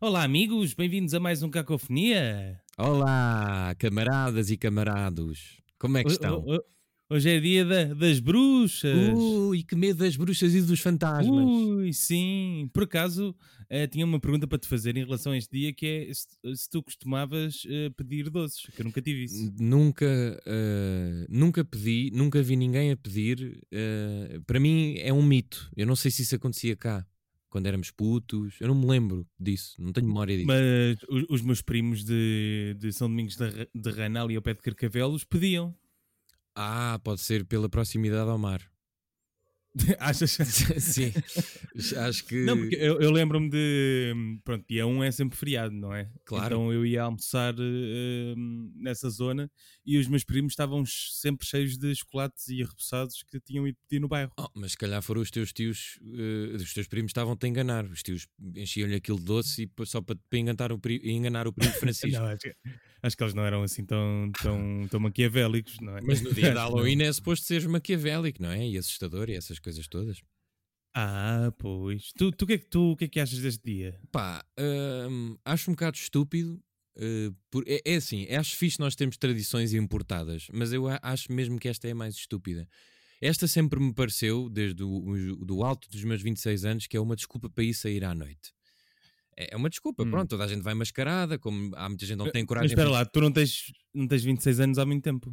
Olá, amigos, bem-vindos a mais um Cacofonia. Olá, camaradas e camarados. Como é que estão? Hoje é dia da, das bruxas. Ui, que medo das bruxas e dos fantasmas. Ui, sim. Por acaso, uh, tinha uma pergunta para te fazer em relação a este dia, que é se, se tu costumavas uh, pedir doces, que eu nunca tive isso. Nunca, uh, nunca pedi, nunca vi ninguém a pedir. para mim é um mito. Eu não sei se isso acontecia cá quando éramos putos. Eu não me lembro disso, não tenho memória disso. Mas os, os meus primos de, de São Domingos de, de Ranal e ao pé de Carcavelos pediam. Ah, pode ser pela proximidade ao mar. Achas? Sim, acho que. Não, porque eu, eu lembro-me de. Pronto, dia 1 é sempre feriado, não é? Claro. Então eu ia almoçar uh, nessa zona e os meus primos estavam sempre cheios de chocolates e arrepessados que tinham ido pedir no bairro. Oh, mas se calhar foram os teus tios, uh, os teus primos estavam-te a enganar. Os tios enchiam-lhe aquilo de doce e só para, para enganar, o, enganar o primo Francisco. não, acho, que, acho, que, eles não eram assim tão, tão, tão maquiavélicos, não é? Mas no dia da Halloween é suposto seres maquiavélico, não é? E assustador e essas coisas todas. Ah, pois. Tu, tu, que é que, tu o que é que achas deste dia? Pá, hum, acho um bocado estúpido. Uh, por, é, é, assim, acho fixe nós temos tradições importadas, mas eu acho mesmo que esta é a mais estúpida. Esta sempre me pareceu, desde o do alto dos meus 26 anos, que é uma desculpa para ir sair à noite. É, é uma desculpa, hum. pronto, toda a gente vai mascarada, como há muita gente que não tem coragem. Mas espera lá, tu não tens, não tens 26 anos há muito tempo.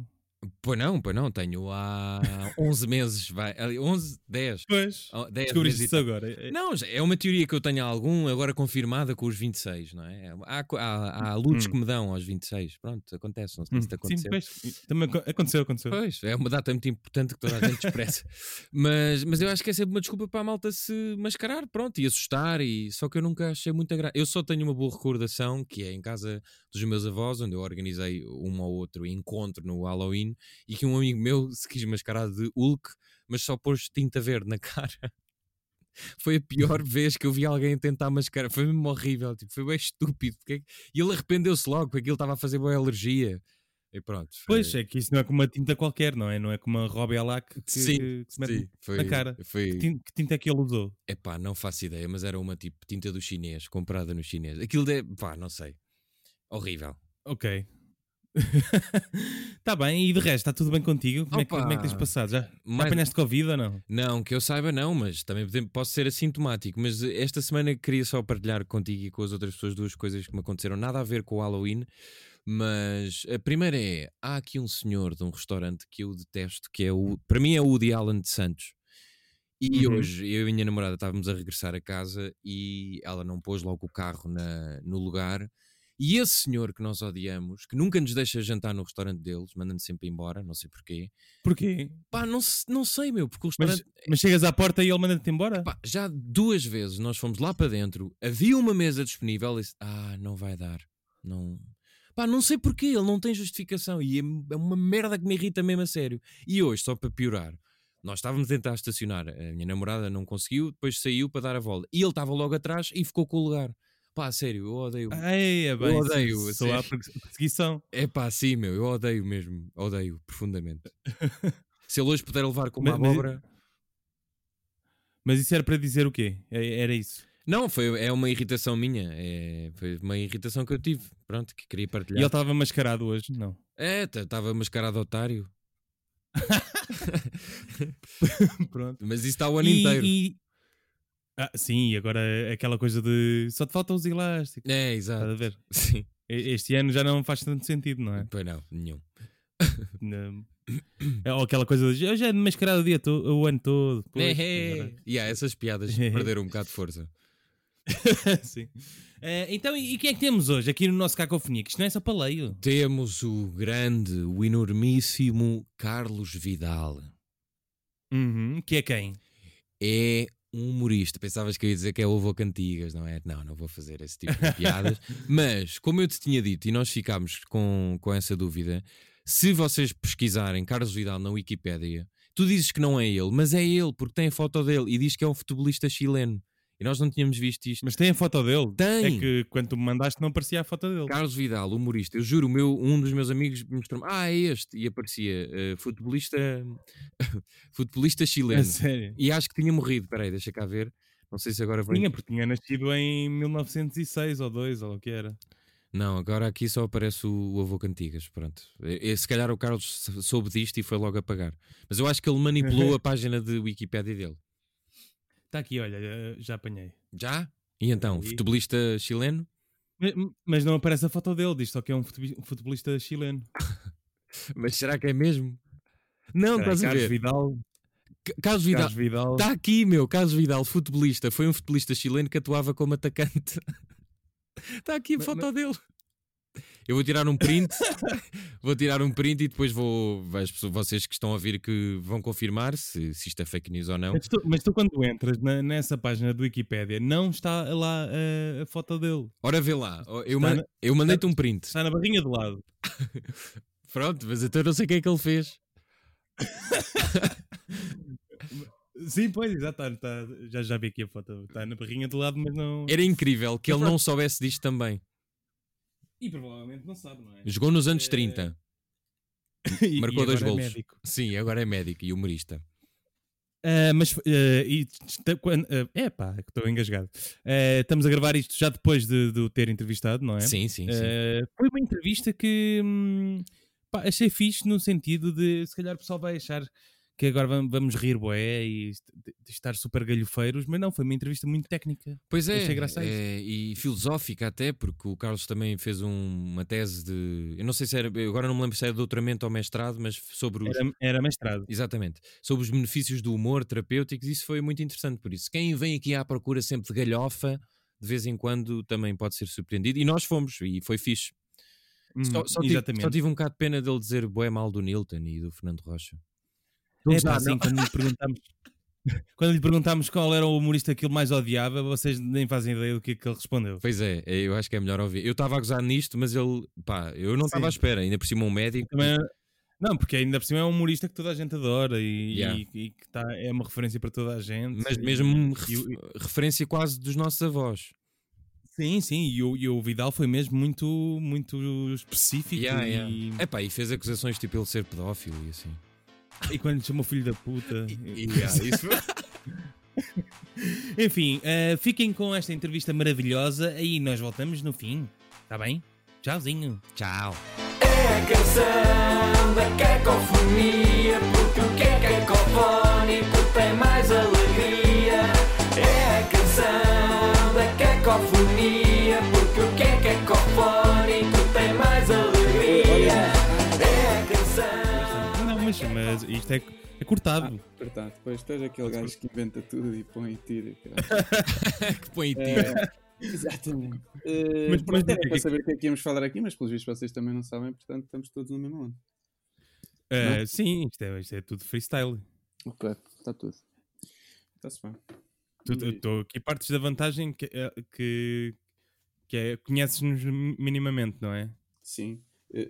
Pois não, pois não, tenho há 11 meses, vai, 11, 10. Pois, 10 descobriste isso agora. É, não, é uma teoria que eu tenho algum, agora confirmada com os 26, não é? Há, há, há lutos hum. que me dão aos 26, pronto, acontece, não sei hum. se te aconteceu. Sim, pois, também aconteceu, aconteceu. Pois, é uma data muito importante que toda a gente expressa. mas, mas eu acho que é sempre uma desculpa para a malta se mascarar, pronto, e assustar, e só que eu nunca achei muita graça. Eu só tenho uma boa recordação, que é em casa dos meus avós, onde eu organizei um ou outro encontro no Halloween, e que um amigo meu se quis mascarar de Hulk, mas só pôs tinta verde na cara. Foi a pior vez que eu vi alguém tentar mascarar. Foi mesmo horrível, tipo, foi bem estúpido. É e ele arrependeu-se logo, porque aquilo estava a fazer boa alergia. E pronto. Foi... Pois é que isso não é como uma tinta qualquer, não é? Não é como uma Robbie Alac que, sim, que, se mete sim, foi, na cara. Foi... Que, tinta, que tinta é que ele usou? É pá, não faço ideia, mas era uma tipo tinta do chinês, comprada no chinês. Aquilo de. pá, não sei. Horrível. Ok. Está bem, e de resto, está tudo bem contigo? Como, é que, como é que tens passado? Já, mais... já apanhaste Covid ou não? Não, que eu saiba não, mas também posso ser assintomático. Mas esta semana queria só partilhar contigo e com as outras pessoas duas coisas que me aconteceram, nada a ver com o Halloween. Mas a primeira é: há aqui um senhor de um restaurante que eu detesto, que é o. Para mim é o Woody Allen de Santos. E uhum. hoje eu e a minha namorada estávamos a regressar a casa e ela não pôs logo o carro na, no lugar e esse senhor que nós odiamos, que nunca nos deixa jantar no restaurante deles, manda-nos sempre embora, não sei porquê. Porquê? Pá, não, não sei, meu, porque o restaurante. Mas, mas chegas à porta e ele manda-te embora? Pá, já duas vezes nós fomos lá para dentro, havia uma mesa disponível e disse: Ah, não vai dar. Não. Pá, não sei porquê, ele não tem justificação e é, é uma merda que me irrita mesmo a sério. E hoje, só para piorar, nós estávamos a tentar estacionar, a minha namorada não conseguiu, depois saiu para dar a volta e ele estava logo atrás e ficou com o lugar. Pá, sério, eu odeio. Ai, é bem, eu odeio. Sou a perseguição. É pá, sim, meu, eu odeio mesmo. Odeio profundamente. Se ele hoje puder levar com uma mas, abóbora. Mas isso era para dizer o quê? É, era isso? Não, foi, é uma irritação minha. É, foi uma irritação que eu tive. Pronto, que queria partilhar. E ele estava mascarado hoje? Não. É, estava mascarado otário. Pronto. Mas isso está o ano e, inteiro. E, ah, sim, e agora é aquela coisa de só te faltam os elásticos. É, exato. Estás a ver? Sim. Este ano já não faz tanto sentido, não é? Pois não, nenhum. Não. É, ou aquela coisa de eu já é mascarado o, dia todo, o ano todo. Pois, é, é. E há essas piadas perderam um bocado de força. Sim. Uh, então, e quem é que temos hoje aqui no nosso Cacofonia? Que isto não é só paleio. Temos o grande, o enormíssimo Carlos Vidal. Uhum, que é quem? É um humorista. Pensavas que eu ia dizer que é ovo cantigas, não é? Não, não vou fazer esse tipo de piadas. Mas, como eu te tinha dito, e nós ficámos com, com essa dúvida, se vocês pesquisarem Carlos Vidal na Wikipédia, tu dizes que não é ele, mas é ele, porque tem a foto dele e diz que é um futebolista chileno. E nós não tínhamos visto isto. Mas tem a foto dele? Tem! É que quando tu me mandaste não aparecia a foto dele. Carlos Vidal, humorista. Eu juro, meu, um dos meus amigos mostrou-me, ah, é este. E aparecia uh, futebolista, futebolista chileno. É sério? E acho que tinha morrido. Espera aí, deixa cá ver. Não sei se agora vai. Tinha, porque tinha nascido em 1906 ou 2, ou o que era. Não, agora aqui só aparece o, o avô Cantigas. Pronto. E, e se calhar o Carlos soube disto e foi logo apagar. Mas eu acho que ele manipulou a página de Wikipédia dele. Está aqui, olha, eh, já apanhei. Já? E então, Aí. futebolista chileno? Mas- Mas não aparece a foto dele, diz só que é um futebol- futebolista chileno. Mas será que é mesmo? Não, aí, estás a Carlos ver? Vidal. C- Carlos Vidal. Carlos Vidal. Está aqui, meu. Carlos Vidal, futebolista. Foi um futebolista chileno que atuava como atacante. Está aqui a Mas- foto dele. Eu vou tirar um print. vou tirar um print e depois vou. As pessoas, vocês que estão a ouvir que vão confirmar se, se isto é fake news ou não. Mas tu, mas tu quando entras na- nessa página do Wikipédia, não está lá eh, a foto dele. Ora, vê lá. Eu, Está man- eu mandei-te um print. Está na barrinha do lado. Pronto, mas então eu não sei o que é que ele fez. Sim, pois, exato. está- está- já, já vi aqui a foto. Está na barrinha do lado, mas não. Era incrível que ele não soubesse disto também. E provavelmente não sabe, não é? Jogou nos anos Eh, 30. E- Marcou e dois agora é. Sim, agora é médico e humorista. Ah, mas eh, e quando- é pá, que estou engasgado. Eh, estamos a gravar isto já depois de, de o ter entrevistado, não é? Sim, sim, sim. Foi uma entrevista que hum, pá, achei fixe no sentido de se calhar o pessoal vai achar que agora vam- vamos rir boé e estar super galhofeiros, mas não, foi uma entrevista muito técnica. Pois é, é, e filosófica até, porque o Carlos também fez um- uma tese de. Eu não sei se era. Agora não me lembro se era doutoramento ou mestrado, mas sobre os. Era, era mestrado. Exatamente. Sobre os benefícios do humor terapêuticos, isso foi muito interessante por isso. Quem vem aqui à procura sempre de galhofa, de vez em quando também pode ser surpreendido. E nós fomos, e foi fixe. Só, Hum, só tive, exatamente. só tive um bocado de pena dele dizer bué mal do Nilton e do Fernando Rocha. É pá, quando lhe perguntámos. Quando lhe perguntámos qual era o humorista que ele mais odiava, vocês nem fazem ideia do que, é que ele respondeu. Pois é, é, eu acho que é melhor ouvir. Eu estava a gozar nisto, mas ele, pá, eu não estava à espera, ainda por cima um médico. Também- não, porque ainda por cima é um humorista que toda a gente adora e, Yeah. e- e que tá, é uma referência para toda a gente. Mas e- mesmo e referência quase dos nossos avós. Sim, sim, e o, e o Vidal foi mesmo muito, muito específico Yeah, e, yeah. Epá, e fez acusações tipo ele ser pedófilo e assim. e quando lhe chamou filho da puta. E, yeah, isso Enfim, eh, fiquem com esta entrevista maravilhosa aí nós voltamos no fim, tá bem? Tchauzinho. Tchau. É a canção da cacofonia, porque o que é cacofónico tem mais alegria. É a canção da cacofonia, Não, mas, isto é, é cortado. Verdade, depois tu és aquele gajo que inventa tudo e põe e tira. que põe tiro. É, exatamente. Eh, Mas- pronto, mas era o que é para saber o que é que íamos falar aqui, mas pelos vistos vocês também não sabem, portanto estamos todos no mesmo ano. Eh, sim, isto é, isto é tudo freestyle. Ok, está tudo. Está-se bem. Tu aqui partes da vantagem que, eh, que, que é conheces-nos minimamente, não é? Sim.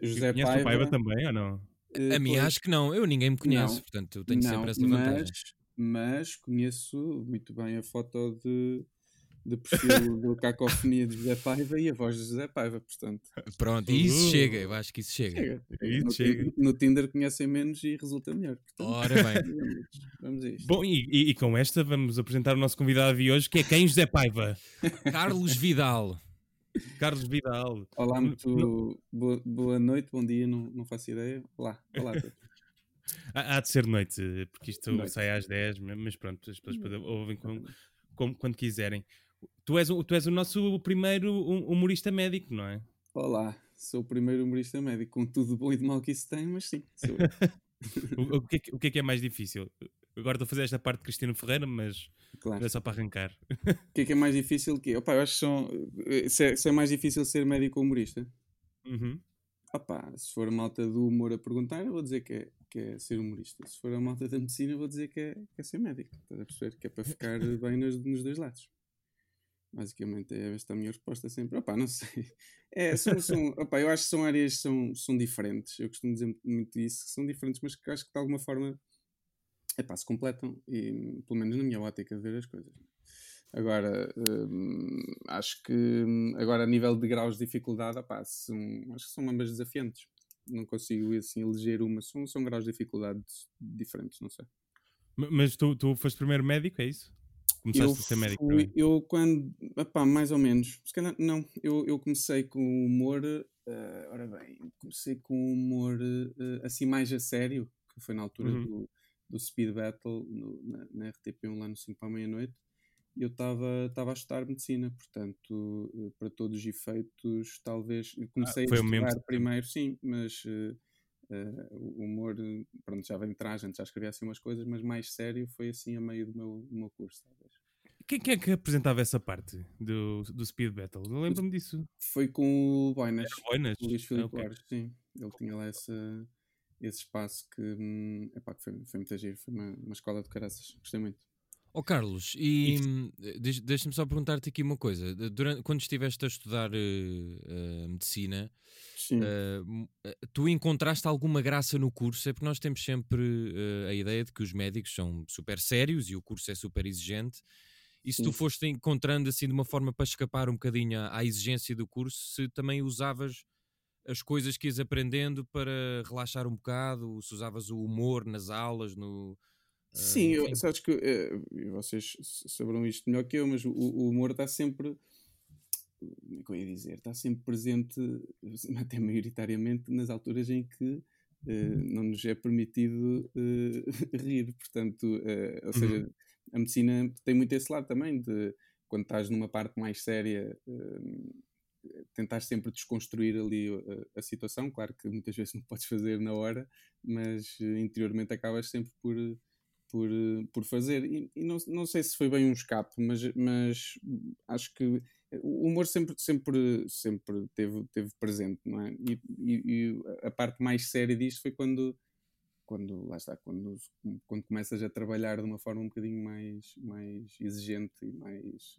José Conheces Paiva. o Paiva também ou não? A mim pois, acho que não, eu ninguém me conhece, Não. portanto eu tenho não, sempre essa vantagem. mas, mas conheço muito bem a foto de, de perfil do Cacofonia de José Paiva e a voz de José Paiva, portanto. Pronto, e isso Uhum. chega, eu acho que isso chega. Chega. Isso no, chega. No Tinder conhecem menos e resulta melhor. Portanto, Ora bem, vamos, vamos a isto. Bom, e, e- e com esta vamos apresentar o nosso convidado de hoje, que é quem? José Paiva. Carlos Vidal. Carlos Vidal. Olá, muito boa, boa noite, bom dia, não, não faço ideia. Olá, olá. Há, de ser noite, porque isto Noite. sai às 10, mas pronto, as pessoas podem- ouvem com- com- quando quiserem. Tu és, o, tu és o nosso primeiro hum- humorista médico, não é? Olá, sou o primeiro humorista médico, com tudo de bom e de mal que isso tem, mas sim, sou eu. O, o que é o que é que é mais difícil? Agora estou a fazer esta parte de Cristina Ferreira, mas claro. era só para arrancar. O que é que é mais difícil que. Opa, eu acho que são. Se é, se é mais difícil ser médico ou humorista? Uhum. Opa, se for a malta do humor a perguntar, eu vou dizer que é, que é ser humorista. Se for a malta da medicina, eu vou dizer que é, que é ser médico. Estás a perceber? Que é para ficar bem nos, nos dois lados. Basicamente, é esta a minha resposta sempre. Opa, não sei. É, são, são, opa, eu acho que são áreas que são, são diferentes. Eu costumo dizer muito isso, que são diferentes, mas que acho que de alguma forma epá, se completam. E, pelo menos na minha ótica de ver as coisas. Agora, hum, acho que hum, agora a nível de graus de dificuldade, opá, são, acho que são ambas desafiantes. Não consigo assim eleger uma, são, são graus de dificuldade diferentes, não sei. Mas tu, tu foste primeiro médico, é isso? Começaste a ser médico fui- eu quando, epá, mais ou menos, se calhar, não, eu, eu comecei com humor, eh, ora bem, comecei com humor eh, assim mais a sério, que foi na altura Uhum. do, do Speed Battle no- na, na RTP1 lá no 5 para a meia-noite, e eu estava a estudar medicina, portanto, eh, para todos os efeitos, talvez, comecei foi a mesmo estudar primeiro, sim, mas eh, o humor, pronto, já vem de trás, antes já escrevia assim umas coisas, mas mais sério foi assim a meio do meu, do meu curso, talvez. Quem, quem é que apresentava essa parte do, do Speed Battle? Eu lembro-me disso. Foi com o Boinas, Boinas? o Luís Ah, Filipe ok. Borges, sim. Ele tinha lá essa, esse espaço que, hum, epá, que foi, foi muito giro, foi uma, uma escola de caraças, gostei muito. Ó Carlos, e hum, deixa- deixa-me só perguntar-te aqui uma coisa. Durante, quando estiveste a estudar eh, eh, medicina, eh, tu encontraste alguma graça no curso? É porque nós temos sempre a ideia de que os médicos são super sérios e o curso é super exigente. E se tu foste encontrando assim de uma forma para escapar um bocadinho à, à exigência do curso, se também usavas as coisas que ias aprendendo para relaxar um bocado, se usavas o humor nas aulas, no. eh, Sim, eu, sabes que e vocês saberão isto melhor que eu, mas o, o humor está sempre, como é que eu ia dizer, está sempre presente, até maioritariamente, nas alturas em que eh, não nos é permitido eh, rir. Portanto, ou seja, a medicina tem muito esse lado também, de quando estás numa parte mais séria. eh, tentar sempre desconstruir ali eh, a, situação, claro que muitas vezes não podes fazer na hora, mas eh, interiormente acabas sempre por, por, eh, por fazer. E, e não, não sei se foi bem um escape, mas, mas acho que o humor sempre, sempre, sempre teve, teve presente, não é? E, e- e a parte mais séria disto foi quando, quando lá está, quando, quando começas a trabalhar de uma forma um bocadinho mais, mais exigente e mais,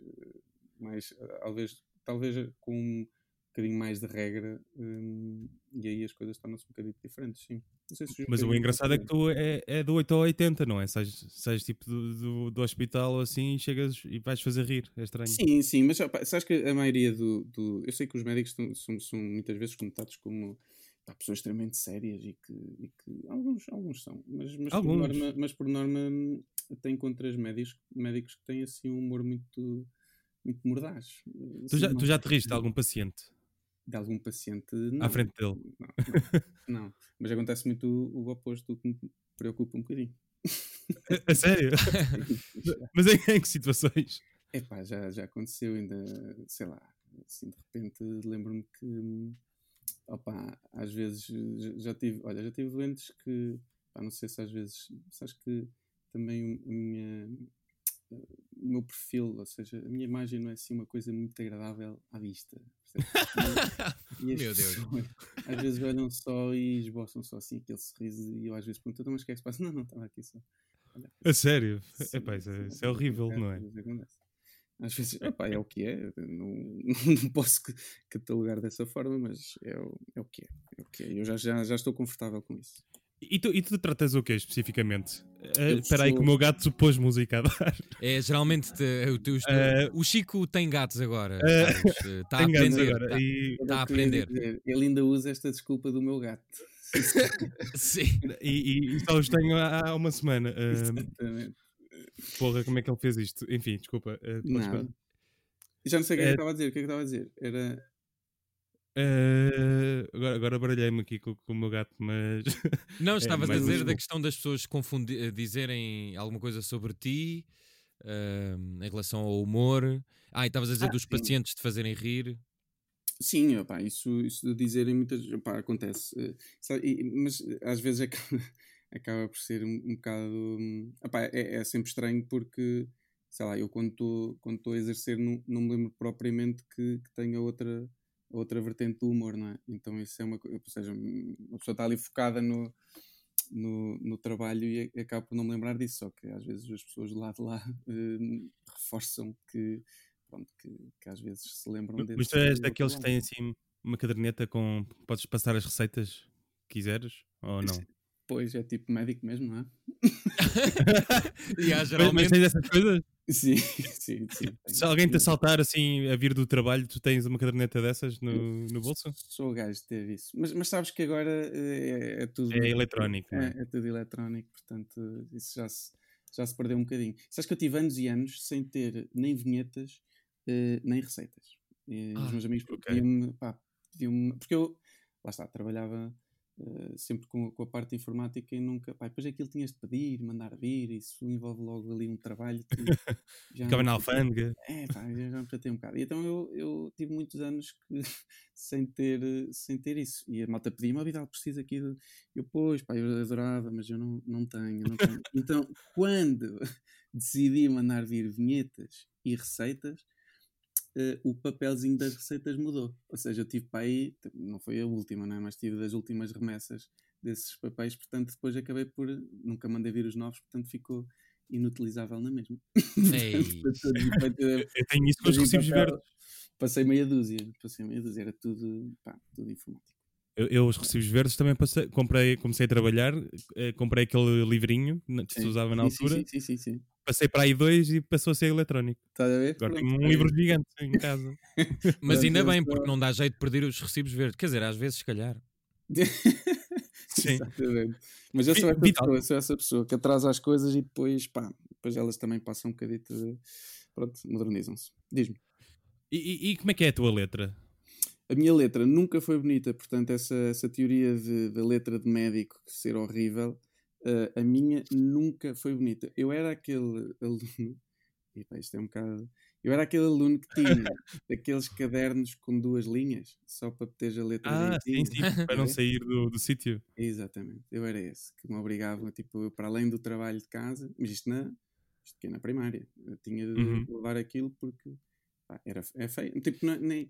mais talvez, talvez com um bocadinho mais de regra, hum, e aí as coisas tornam-se um bocadinho diferentes, sim. Se Mas o engraçado é que tu é, é do 8 ao 80, não é? Sais, sais tipo do, do, do hospital ou assim e chegas e vais fazer rir. É estranho. Sim, sim, mas opa, sabes que a maioria do, do- Eu sei que os médicos estão- são, são muitas vezes conotados como pá, pessoas extremamente sérias e que, e que alguns, alguns são, mas, mas, Alguns. Por norma, mas por norma hum, tem contra médicos, médicos que têm assim um humor muito, muito mordaz. Tu já, tu já te riste de algum paciente de algum paciente? Não, à frente dele? Não, não, não. mas acontece muito o, o oposto, o que me preocupa um bocadinho. A, a sério? Mas em, em que situações? Epá, já, já aconteceu ainda, sei lá, assim de repente lembro-me que, opá, às vezes já, já tive, olha, já tive doentes que, pá, não sei se às vezes, sabes que também a minha, o meu perfil, ou seja, a minha imagem não é assim uma coisa muito agradável à vista. Meu Deus. pessoas às vezes olham só e esboçam só assim aquele sorriso e eu às vezes pergunto, "Então, mas o que é que se passa? Não, não, estava aqui só. Olha, A sério? Sim, Epá, isso, é, isso é horrível, não é? às vezes epá, é o que é, não, não posso ca- catalogar dessa forma, mas é o, é o que é. é, o que é. Eu já, já, já estou confortável com isso. E tu, e tu tratas o quê especificamente? Eu Espera aí que o meu gato pôs música a dar. É, geralmente te- o, teu- Eh, o Chico tem gatos agora. eh, Está a aprender. agora. tá- E, Tá a aprender. dizer. Ele ainda usa esta desculpa do meu gato. Sim. e, e só os tenho há, há uma semana. Ah, Exatamente. porra, como é que ele fez isto? Enfim, desculpa. ah, Nada. falar. Já não sei o que é que É- estava a dizer. O que é que estava a dizer? Era. Ah, agora agora baralhei-me aqui com, com o meu gato, mas. Não, estavas a mais dizer da questão das pessoas eh, dizerem alguma coisa sobre ti ahm, em relação ao humor. Ah, e estavas a dizer Ah, dos sim. pacientes te fazerem rir. Sim, opá, isso, isso de dizerem muitas opá, acontece. eh, sabe, e- mas eh, às vezes acaba, acaba por ser um, um bocado. hum, opá, é, é sempre estranho porque, sei lá, eu quando estou quando a exercer não, não me lembro propriamente que, que tenha outra, outra vertente do humor, não é? Então isso é uma coisa. Ou seja, uma pessoa está ali focada no. No, no trabalho e acaba por não me lembrar disso, só que às vezes as pessoas do lado de lá hum, reforçam que, pronto, que, que às vezes se lembram desse Mas tu és outro daqueles que têm assim uma caderneta com. Podes passar as receitas que quiseres ou não? Pois é tipo médico mesmo, não é? E há Mas, mas geralmente. tens essas coisas? Sim, sim, sim. Se alguém te assaltar assim a vir do trabalho, tu tens uma caderneta dessas no, no bolso? Sou o gajo de ter isso. Mas, mas sabes que agora é, é tudo. É eletrónico, é? É, é tudo eletrónico, portanto, isso já se, já se perdeu um bocadinho. Sabes que eu tive anos e anos sem ter nem vinhetas, eh, nem receitas. E os Ah, meus amigos ok. pediam-me, pá, pediam-me, porque eu, lá está, trabalhava eh, sempre com, com a parte informática e nunca, pá, depois aquilo tinhas de pedir, mandar vir, isso envolve logo ali um trabalho que já Ficava na alfândega. é, pá, eu já me tratei um bocado. E então eu, eu tive muitos anos que, sem, ter, sem ter isso. E a malta pedia-me, oh, Vidal, preciso aqui de... Eu, pois, pá, eu adorava, mas eu não, não tenho, não tenho. então, quando decidi mandar vir vinhetas e receitas, eh, o papelzinho das receitas mudou. Ou seja, eu tive para aí, não foi a última, né? mas tive das últimas remessas desses papéis, portanto, depois acabei por... Nunca mandei vir os novos, portanto, ficou inutilizável na mesma. Portanto, Eu tenho isso com os recibos verdes. Passei meia dúzia, passei meia dúzia, era tudo, pá, tudo informático. Eu, eu, os recibos verdes também passei, comprei, comecei a trabalhar, eh, comprei aquele livrinho que se usava na sim, altura, Sim, sim, sim. sim. Passei para aí dois e passou a ser eletrónico. Estás a ver? Agora tenho um é livro gigante em casa. Mas ainda bem, porque não dá jeito de perder os recibos verdes. Quer dizer, às vezes, se calhar. Sim. Exatamente. Mas eu sou, essa Vital. pessoa, sou essa pessoa que atrasa as coisas e depois, pá, depois elas também passam um bocadito de. Pronto, modernizam-se. Diz-me. E, e- e como é que é a tua letra? A minha letra nunca foi bonita, portanto, essa, essa teoria de, da letra de médico ser horrível, eh, a minha nunca foi bonita. Eu era aquele aluno, e pá, isto é um bocado. Eu era aquele aluno que tinha aqueles cadernos com duas linhas, só para ter a letra Ah, sim, sim, para não sair do, do sítio. Exatamente, eu era esse, que me obrigava, tipo, para além do trabalho de casa, mas isto na, isto aqui é na primária, eu tinha de Uhum. levar aquilo porque pá, era, é feio, tipo, não, nem, nem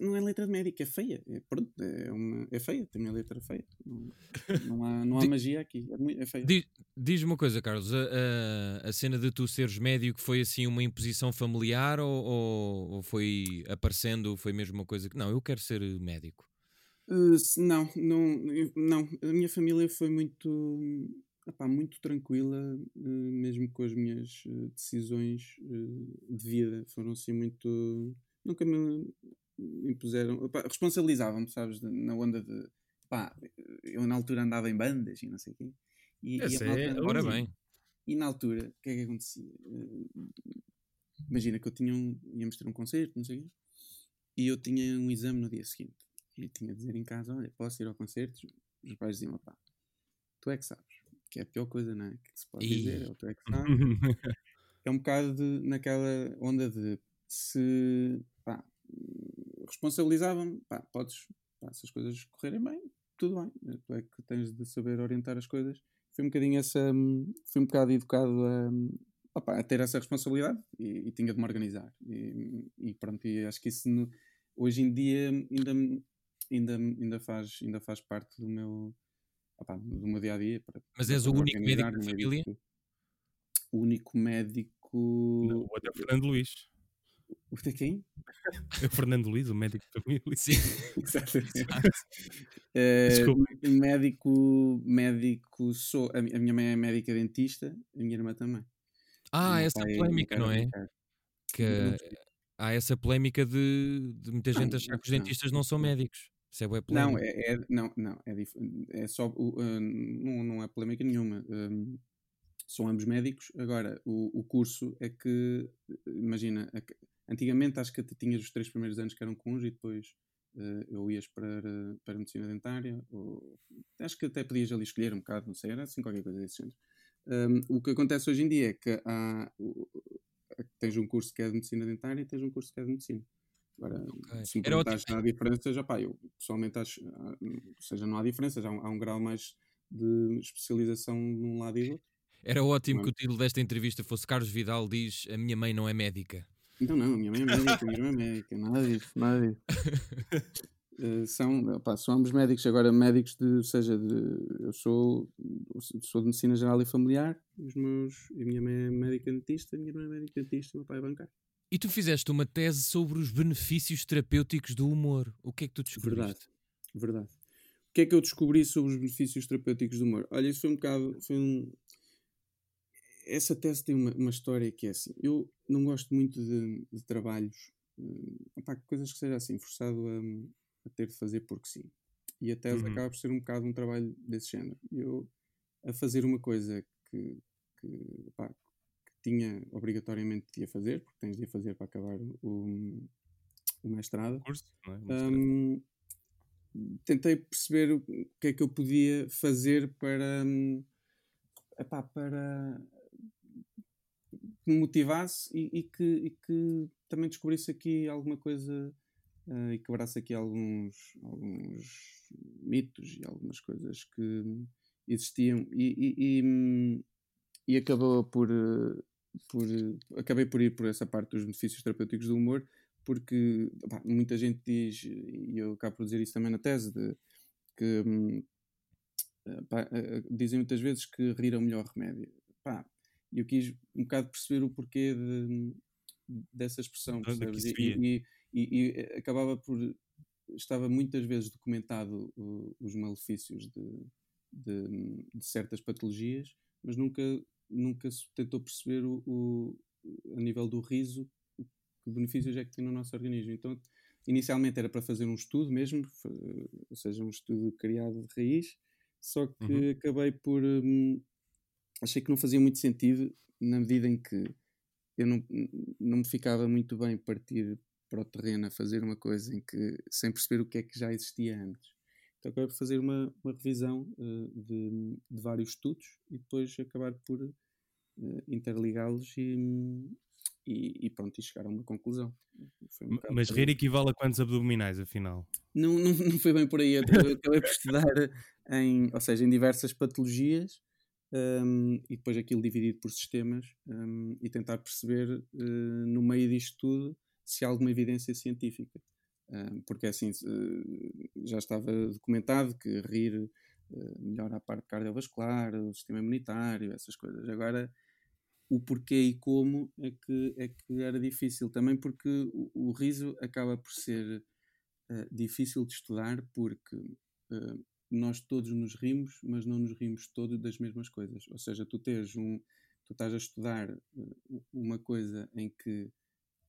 não é letra de médico, é feia, é, pronto, é, uma, é feia, tem a letra feia, não, não há, não há magia aqui, é, é feia. Diz- Diz-me uma coisa, Carlos. A, a- cena de tu seres médico foi assim uma imposição familiar ou, ou- ou foi aparecendo, foi mesmo uma coisa que. Não, eu quero ser médico. Uh, não, não, não, a minha família foi muito, epá, muito tranquila, uh, mesmo com as minhas uh, decisões uh, de vida, foram assim muito, nunca me impuseram, responsabilizavam-me, sabes, na onda de, pá, eu na altura andava em bandas e não sei o quê, e, e a Esse malta- é- Ora Ui. bem. e na altura, o que é que acontecia? Imagina que eu tinha um, íamos ter um concerto, não sei o quê, e eu tinha um exame no dia seguinte. E tinha de dizer em casa, olha, posso ir ao concerto? Os pais diziam, pá, tu é que sabes. Que é a pior coisa, não é? Que se pode dizer, Ih. ou tu é que sabes. é um bocado de, naquela onda de se, pá, responsabilizavam-me, pá, podes, pá, se as coisas correrem bem, tudo bem. Tu é que tens de saber orientar as coisas. Foi um bocadinho essa, hum, fui um bocado educado a, opá, a ter essa responsabilidade e, e tinha de me organizar. E, e pronto, e acho que isso no- hoje em dia ainda, ainda, ainda, faz, ainda faz parte do meu, opá, do meu dia a dia. Para, Mas és o único médico da família? O único médico. Não, o outro é Fernando Luís. O de quem? É o Fernando Luís, o médico da família. Sim. Exatamente. Desculpa. médico, médico sou. A, mi- a minha mãe é médica dentista, a minha irmã também. Ah, essa pai- polémica, não é? Que há essa polémica de, de muita Não, gente achar que os dentistas não são não. médicos. Isso é Não, é, é- não, não, é, dif- é só, uh, não, não é polémica nenhuma. um, são ambos médicos. Agora, o, o curso é que, imagina, a que- antigamente acho que tinhas os três primeiros anos que eram conjuntos e depois uh, eu ias para, para a medicina dentária. Ou, acho que até podias ali escolher um bocado, não sei, era assim qualquer coisa desse género. Um, o que acontece hoje em dia é que há, tens um curso que é de medicina dentária e tens um curso que é de medicina. Agora, Ok. se me perguntares se há diferença, já pá, eu pessoalmente acho, ah, ou seja, não há diferença, já há um, há um grau mais de especialização num lado e do outro. Era ótimo Não. que o título desta entrevista fosse Carlos Vidal diz a minha mãe não é médica. Então não, a minha mãe é médica, a minha irmã é médica, nada disso, nada disso. Eh, são, pá, são ambos médicos, agora médicos de, ou seja, de, eu sou, sou de medicina geral e familiar, os meus, a minha mãe é médica dentista, a minha irmã é médica dentista, o meu pai é bancário. E tu fizeste uma tese sobre os benefícios terapêuticos do humor. O que é que tu descobriste? Verdade, verdade. O que é que eu descobri sobre os benefícios terapêuticos do humor? Olha, isso foi um bocado. Foi um... Essa tese tem uma, uma história que é assim. Eu não gosto muito de, de trabalhos, opá, coisas que seja assim, forçado a, a ter de fazer porque sim. E a tese Uhum. acaba por ser um bocado um trabalho desse género. Eu, a fazer uma coisa que, que, pá, que tinha obrigatoriamente de a fazer, porque tens de a fazer para acabar o, o mestrado. Curso, não é? Mestrado. Hum, tentei perceber o que é que eu podia fazer para, hum, epá, para que me motivasse e, e que, e que também descobrisse aqui alguma coisa eh, e quebrasse aqui alguns, alguns mitos e algumas coisas que existiam. E, e, acabou por, eh, por acabei por ir por essa parte dos benefícios terapêuticos do humor porque pá, muita gente diz e eu acabo por dizer isso também na tese de, que hum, eh, pá, dizem muitas vezes que rir é o melhor remédio. Pá, e eu quis um bocado perceber o porquê de, dessa expressão percebes? E- e, e, e acabava por estava muitas vezes documentado uh, os malefícios de, de, de certas patologias, mas nunca, nunca se tentou perceber o, o- a nível do riso que benefícios é que tem no nosso organismo. Então, inicialmente era para fazer um estudo mesmo, ou seja, um estudo criado de raiz, só que Uhum. acabei por. hum, achei que não fazia muito sentido, na medida em que eu não, não me ficava muito bem partir para o terreno a fazer uma coisa em que, sem perceber o que é que já existia antes. Então acabei por fazer uma, uma revisão eh, de, de vários estudos e depois acabar por eh, interligá-los e, e, e pronto, e chegar a uma conclusão. Um Mas rir equivale a quantos abdominais, afinal? Não, não, não foi bem por aí. Eu acabei por estudar em, ou seja, em diversas patologias hum, e depois aquilo dividido por sistemas hum, e tentar perceber eh, no meio disto tudo se há alguma evidência científica. Hum, porque assim se- já estava documentado que rir eh, melhora a parte cardiovascular, o sistema imunitário, essas coisas. Agora o porquê e como é que, é que era difícil. Também porque o, o riso acaba por ser eh, difícil de estudar porque eh, nós todos nos rimos, mas não nos rimos todos das mesmas coisas. Ou seja, tu tens um, tu estás a estudar eh, uma coisa em que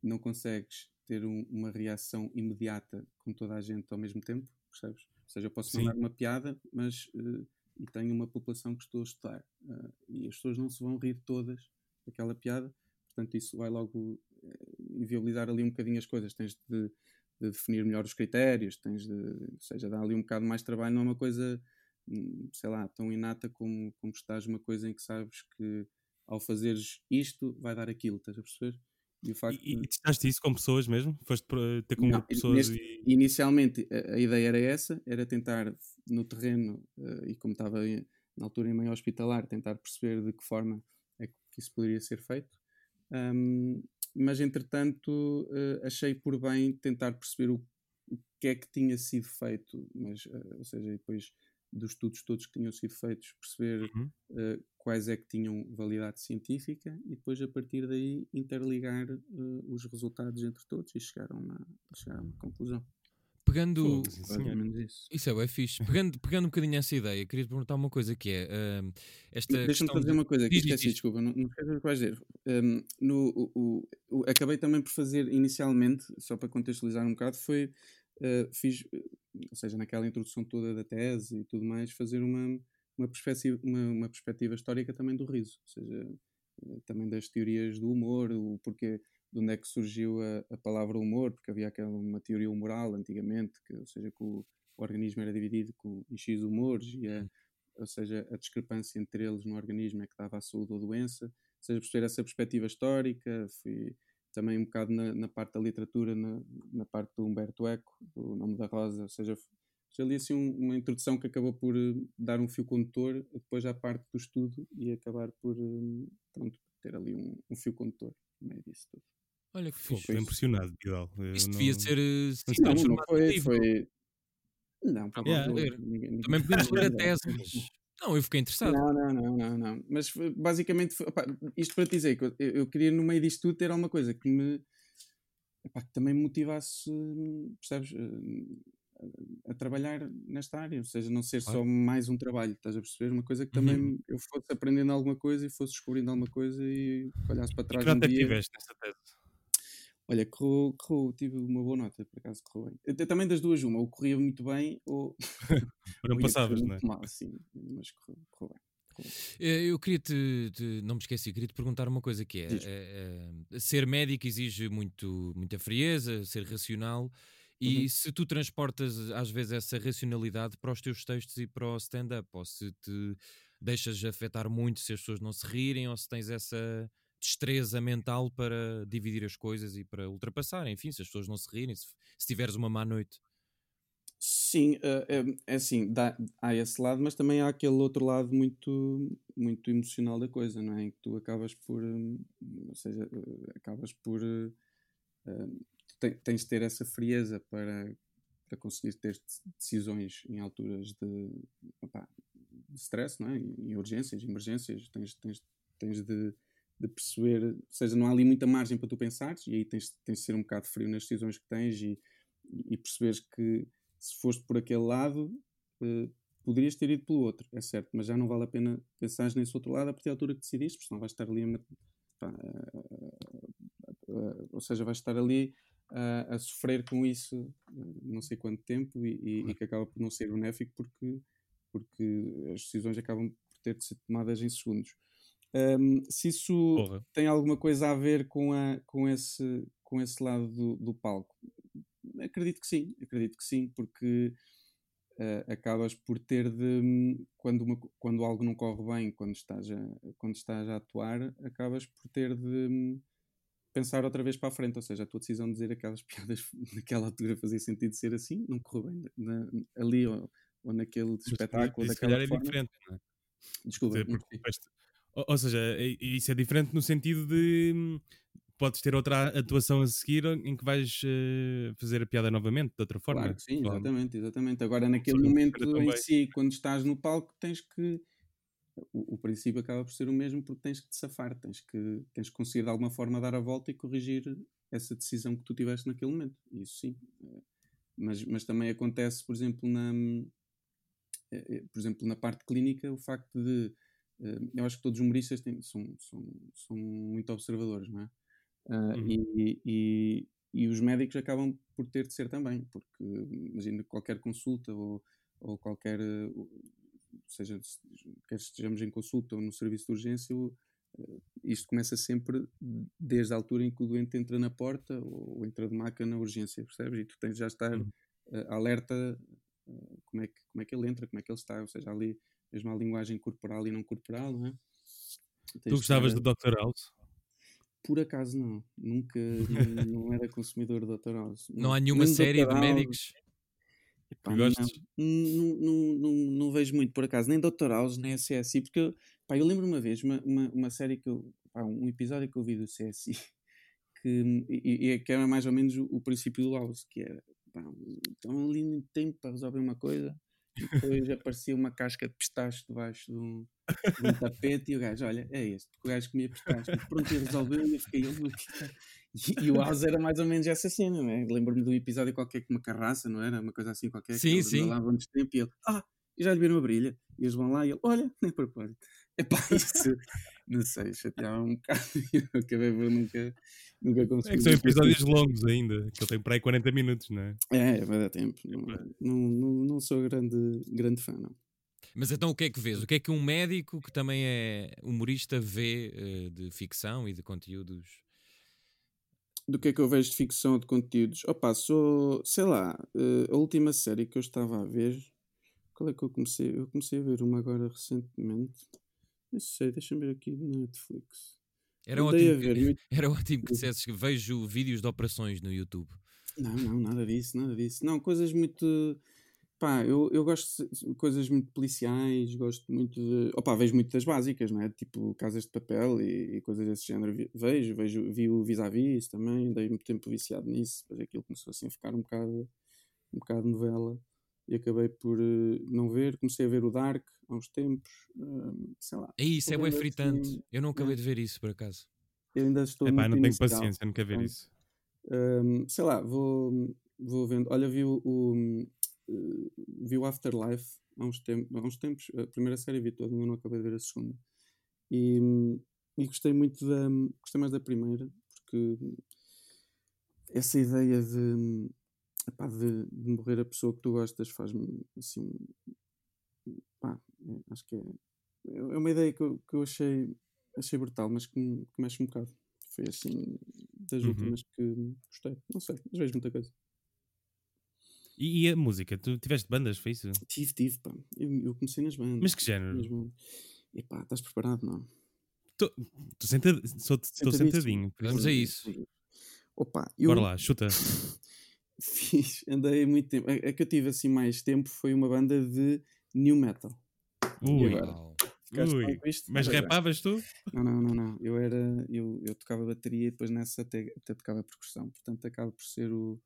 não consegues ter um- uma reação imediata com toda a gente ao mesmo tempo, percebes? Ou seja, eu posso Sim. mandar uma piada, mas eh, e tenho uma população que estou a estudar eh, e as pessoas não se vão rir todas daquela piada, portanto isso vai logo inviabilizar ali um bocadinho as coisas. Tens de, de definir melhor os critérios, tens de, ou seja, dar ali um bocado mais trabalho, não é uma coisa, hum, sei lá, tão inata como, como estás uma coisa em que sabes que ao fazeres isto vai dar aquilo, estás a perceber? E o facto E, de- e testaste isso com pessoas mesmo? Foste ter com um Não, grupo de pessoas neste- e. Inicialmente a, a ideia era essa, era tentar no terreno, eh, e como estava em- na altura em meio hospitalar, tentar perceber de que forma é que isso poderia ser feito. Ahm, mas entretanto eh, achei por bem tentar perceber o, o que é que tinha sido feito, mas, eh, ou seja, depois dos estudos todos que tinham sido feitos, perceber Uhum. eh, quais é que tinham validade científica e depois a partir daí interligar os resultados entre todos e chegar a uma, chegar a uma conclusão. Pegando. Sim, menos isso. Isso é bem fixe. Pegando, pegando um bocadinho essa ideia, queria te perguntar uma coisa que é. ahm, esta Deixa-me fazer de- uma coisa que Diz, esqueci, diz. desculpa, não, não esqueças o que vais dizer. Um, no, o, o- o- acabei também por fazer inicialmente, só para contextualizar um bocado, foi uh, fiz, uh, ou seja, naquela introdução toda da tese e tudo mais, fazer uma, uma, perspectiva, uma, uma perspectiva histórica também do riso, ou seja, uh, também das teorias do humor, o porquê, de onde é que surgiu a, a palavra humor, porque havia aquela uma teoria humoral antigamente, que, ou seja, que o, o organismo era dividido com, em X humores e a, ou seja, a discrepância entre eles no organismo é que dava a saúde ou a doença, ou seja, perceber essa perspectiva histórica, fui também um bocado na, na parte da literatura, na, na parte do Humberto Eco, do Nome da Rosa, ou seja, já li assim um- uma introdução que acabou por eh, dar um fio condutor depois à parte do estudo e acabar por eh, pronto, ter ali um, um fio condutor no meio disso tudo. Olha que fixe. Estou impressionado, Vidal. Eu Isso não- devia ser. eh, se não Não, foi, foi... Não, por Yeah. Ler. ninguém- ninguém- Também podemos ler a tese, mas. Não, eu fiquei interessado. Não, não, não, não, não. Mas foi- basicamente, foi- opá, isto para te dizer que eu, eu queria no meio disto tudo ter alguma coisa que me epá, que também me motivasse, percebes, eh, a, trabalhar nesta área, ou seja, não ser só Claro. mais um trabalho, estás a perceber? Uma coisa que Uhum. também eu fosse aprendendo alguma coisa e fosse descobrindo alguma coisa e que olhasse para E trás que um nota é que dia. tiveste nessa tese? Olha, correu, correu, tive uma boa nota, por acaso correu bem. Eu também das duas, uma, ou corria muito bem ou não passavas, não é? muito mal, sim, mas correu, correu bem. Eh, Eu queria te, te- não me esqueci, queria te perguntar uma coisa que é, eh, eh, ser médico exige muito, muita frieza, ser racional, e Uhum. se tu transportas às vezes essa racionalidade para os teus textos e para o stand-up, ou se te deixas afetar muito se as pessoas não se rirem, ou se tens essa destreza mental para dividir as coisas e para ultrapassar, enfim, se as pessoas não se rirem, se, se tiveres uma má noite. Sim, eh, é, é assim, dá- há esse lado, mas também há aquele outro lado muito, muito emocional da coisa, não é? Em que tu acabas por, hum, ou seja, eh, acabas por, hum, te- tens de ter essa frieza para, para conseguir ter decisões em alturas de, opá, de stress, não é? Em urgências, emergências, tens, tens, tens de, de perceber, ou seja, não há ali muita margem para tu pensares e aí tens, tens de ser um bocado frio nas decisões que tens e, e perceberes que se foste por aquele lado, eh, poderias ter ido pelo outro, é certo, mas já não vale a pena pensar nesse outro lado a partir da altura que decidiste, porque senão vais estar ali a, pá, a- ou seja, vais estar ali a, a sofrer com isso eh, não sei quanto tempo e, e- e que acaba por não ser benéfico porque, porque as decisões acabam por ter de ser tomadas em segundos. Ahm, se isso Porra. tem alguma coisa a ver com, a, com, esse, com esse lado do, do palco? Acredito que sim, acredito que sim, porque eh, acabas por ter de quando, uma quando algo não corre bem, quando estás, a, quando estás a atuar, acabas por ter de pensar outra vez para a frente, ou seja, a tua decisão de dizer aquelas piadas naquela altura fazia sentido ser assim, não correu bem na- ali ou, ou naquele Mas espetáculo, se calhar é forma. diferente, não é? Desculpa, dizer, porque ou, ou seja, é- isso é diferente no sentido de hum, podes ter outra atuação a seguir em que vais eh, fazer a piada novamente, de outra forma. Claro que sim, exatamente, exatamente. Agora, naquele momento em si, quando estás no palco, tens que. O, o princípio acaba por ser o mesmo porque tens que te safar, tens que, tens que conseguir de alguma forma dar a volta e corrigir essa decisão que tu tiveste naquele momento. Isso sim. Eh, Mas, mas também acontece, por exemplo, na, eh, eh, por exemplo, na parte clínica, o facto de. Eu acho que todos os humoristas têm- são, são, são muito observadores, não é? Uhum. e, e, e os médicos acabam por ter de ser também, porque imagina qualquer consulta ou, ou qualquer, seja, se- quer estejamos em consulta ou no serviço de urgência, eh, isto começa sempre desde a altura em que o doente entra na porta ou entra de maca na urgência, percebes? E tu tens de já estar Uhum. eh, alerta eh, como, é que, como é que ele entra, como é que ele está, ou seja, ali mesmo a linguagem corporal e não corporal, não é? Tens Tu de gostavas estar- do Dr. House? por acaso não, nunca não, não era consumidor de Dr. House. Não há nenhuma série de médicos. Pá, que não, não, não, não, não vejo muito por acaso, nem Dr. House, nem a CSI, porque eu, pá, eu lembro uma vez, uma, uma, uma série que eu, pá, um episódio que eu vi do CSI, que, e, e que era mais ou menos o, o princípio do House, que era, pá, estão ali muito tempo para resolver uma coisa, e depois aparecia uma casca de pistache debaixo de um, de um tapete e o gajo, olha, é este, o gajo comia pistache, pronto, e resolveu e eu fiquei, "Oh, mas que cara." E, e o House era mais ou menos essa cena, não é? Lembro-me de um episódio qualquer com uma carraça, não era? Uma coisa assim qualquer, Sim, que sim. lá de tempo e ele, ah, e já lhe viram a brilha, e eles vão lá e ele, olha, nem propósito. Epá, isso, não sei, chateava um bocado e eu acabei por nunca, nunca conseguir. É que são episódios longos ainda, que ele tem para aí 40 minutos, não é? É, vai dar tempo. Não, não, não, não sou grande, grande fã, não. Mas então o que é que vês? O que é que um médico que também é humorista vê eh, de ficção e de conteúdos? Do que é que eu vejo de ficção ou de conteúdos? Opa, sou, sei lá, eh, a última série que eu estava a ver, qual é que eu comecei? Eu comecei a ver uma agora recentemente. Não sei, deixa-me ver aqui no Netflix. Era Andei ótimo, que, era ótimo que dissesses que vejo vídeos de operações no YouTube. Não, não, nada disso, nada disso. Não, coisas muito. Pá, eu, eu gosto de coisas muito policiais, gosto muito de. Opa, vejo muito das básicas, não é? Tipo Casas de Papel e, e coisas desse género. Vejo, vejo, vi o Vis-a-Vis também, dei muito tempo viciado nisso, depois aquilo começou assim a ficar um bocado, um bocado novela e acabei por eh, não ver. Comecei a ver o Dark há uns tempos, hum, sei lá. É isso, é bué vendo fritante. assim, Eu não acabei é. de ver isso por acaso. Eu ainda estou Epá, muito não tenho paciência, quero ver Pronto. isso. Hum, sei lá, vou, vou vendo. Olha, vi o, o, eh, vi o Afterlife há uns, tempos, há uns tempos. A primeira série vi toda, ainda não acabei de ver a segunda. E, e gostei muito da. Gostei mais da primeira, porque essa ideia de, epá, de, de morrer a pessoa que tu gostas faz-me assim. Pá, é, acho que é, é uma ideia que eu, que eu achei, achei brutal, mas que, que mexe um bocado. Foi assim, das Uhum. últimas que gostei. Não sei, mas vejo muita coisa. E, e a música? Tu tiveste bandas, foi isso? Tive, tive, pá. Eu, eu comecei nas bandas. Mas que género? bandas. Epá, estás preparado? Não. Estou sentado, sentadinho. por Vamos isso- a isso. Opa, eu Bora lá, chuta. fiz, andei muito tempo. A, a que eu tive assim mais tempo foi uma banda de new metal. Ui, ui. Mas Ora bem. repavas tu? Não, não, não, não. Eu era. Eu, eu tocava bateria e depois nessa até, até tocava percussão. Portanto, acaba por ser o.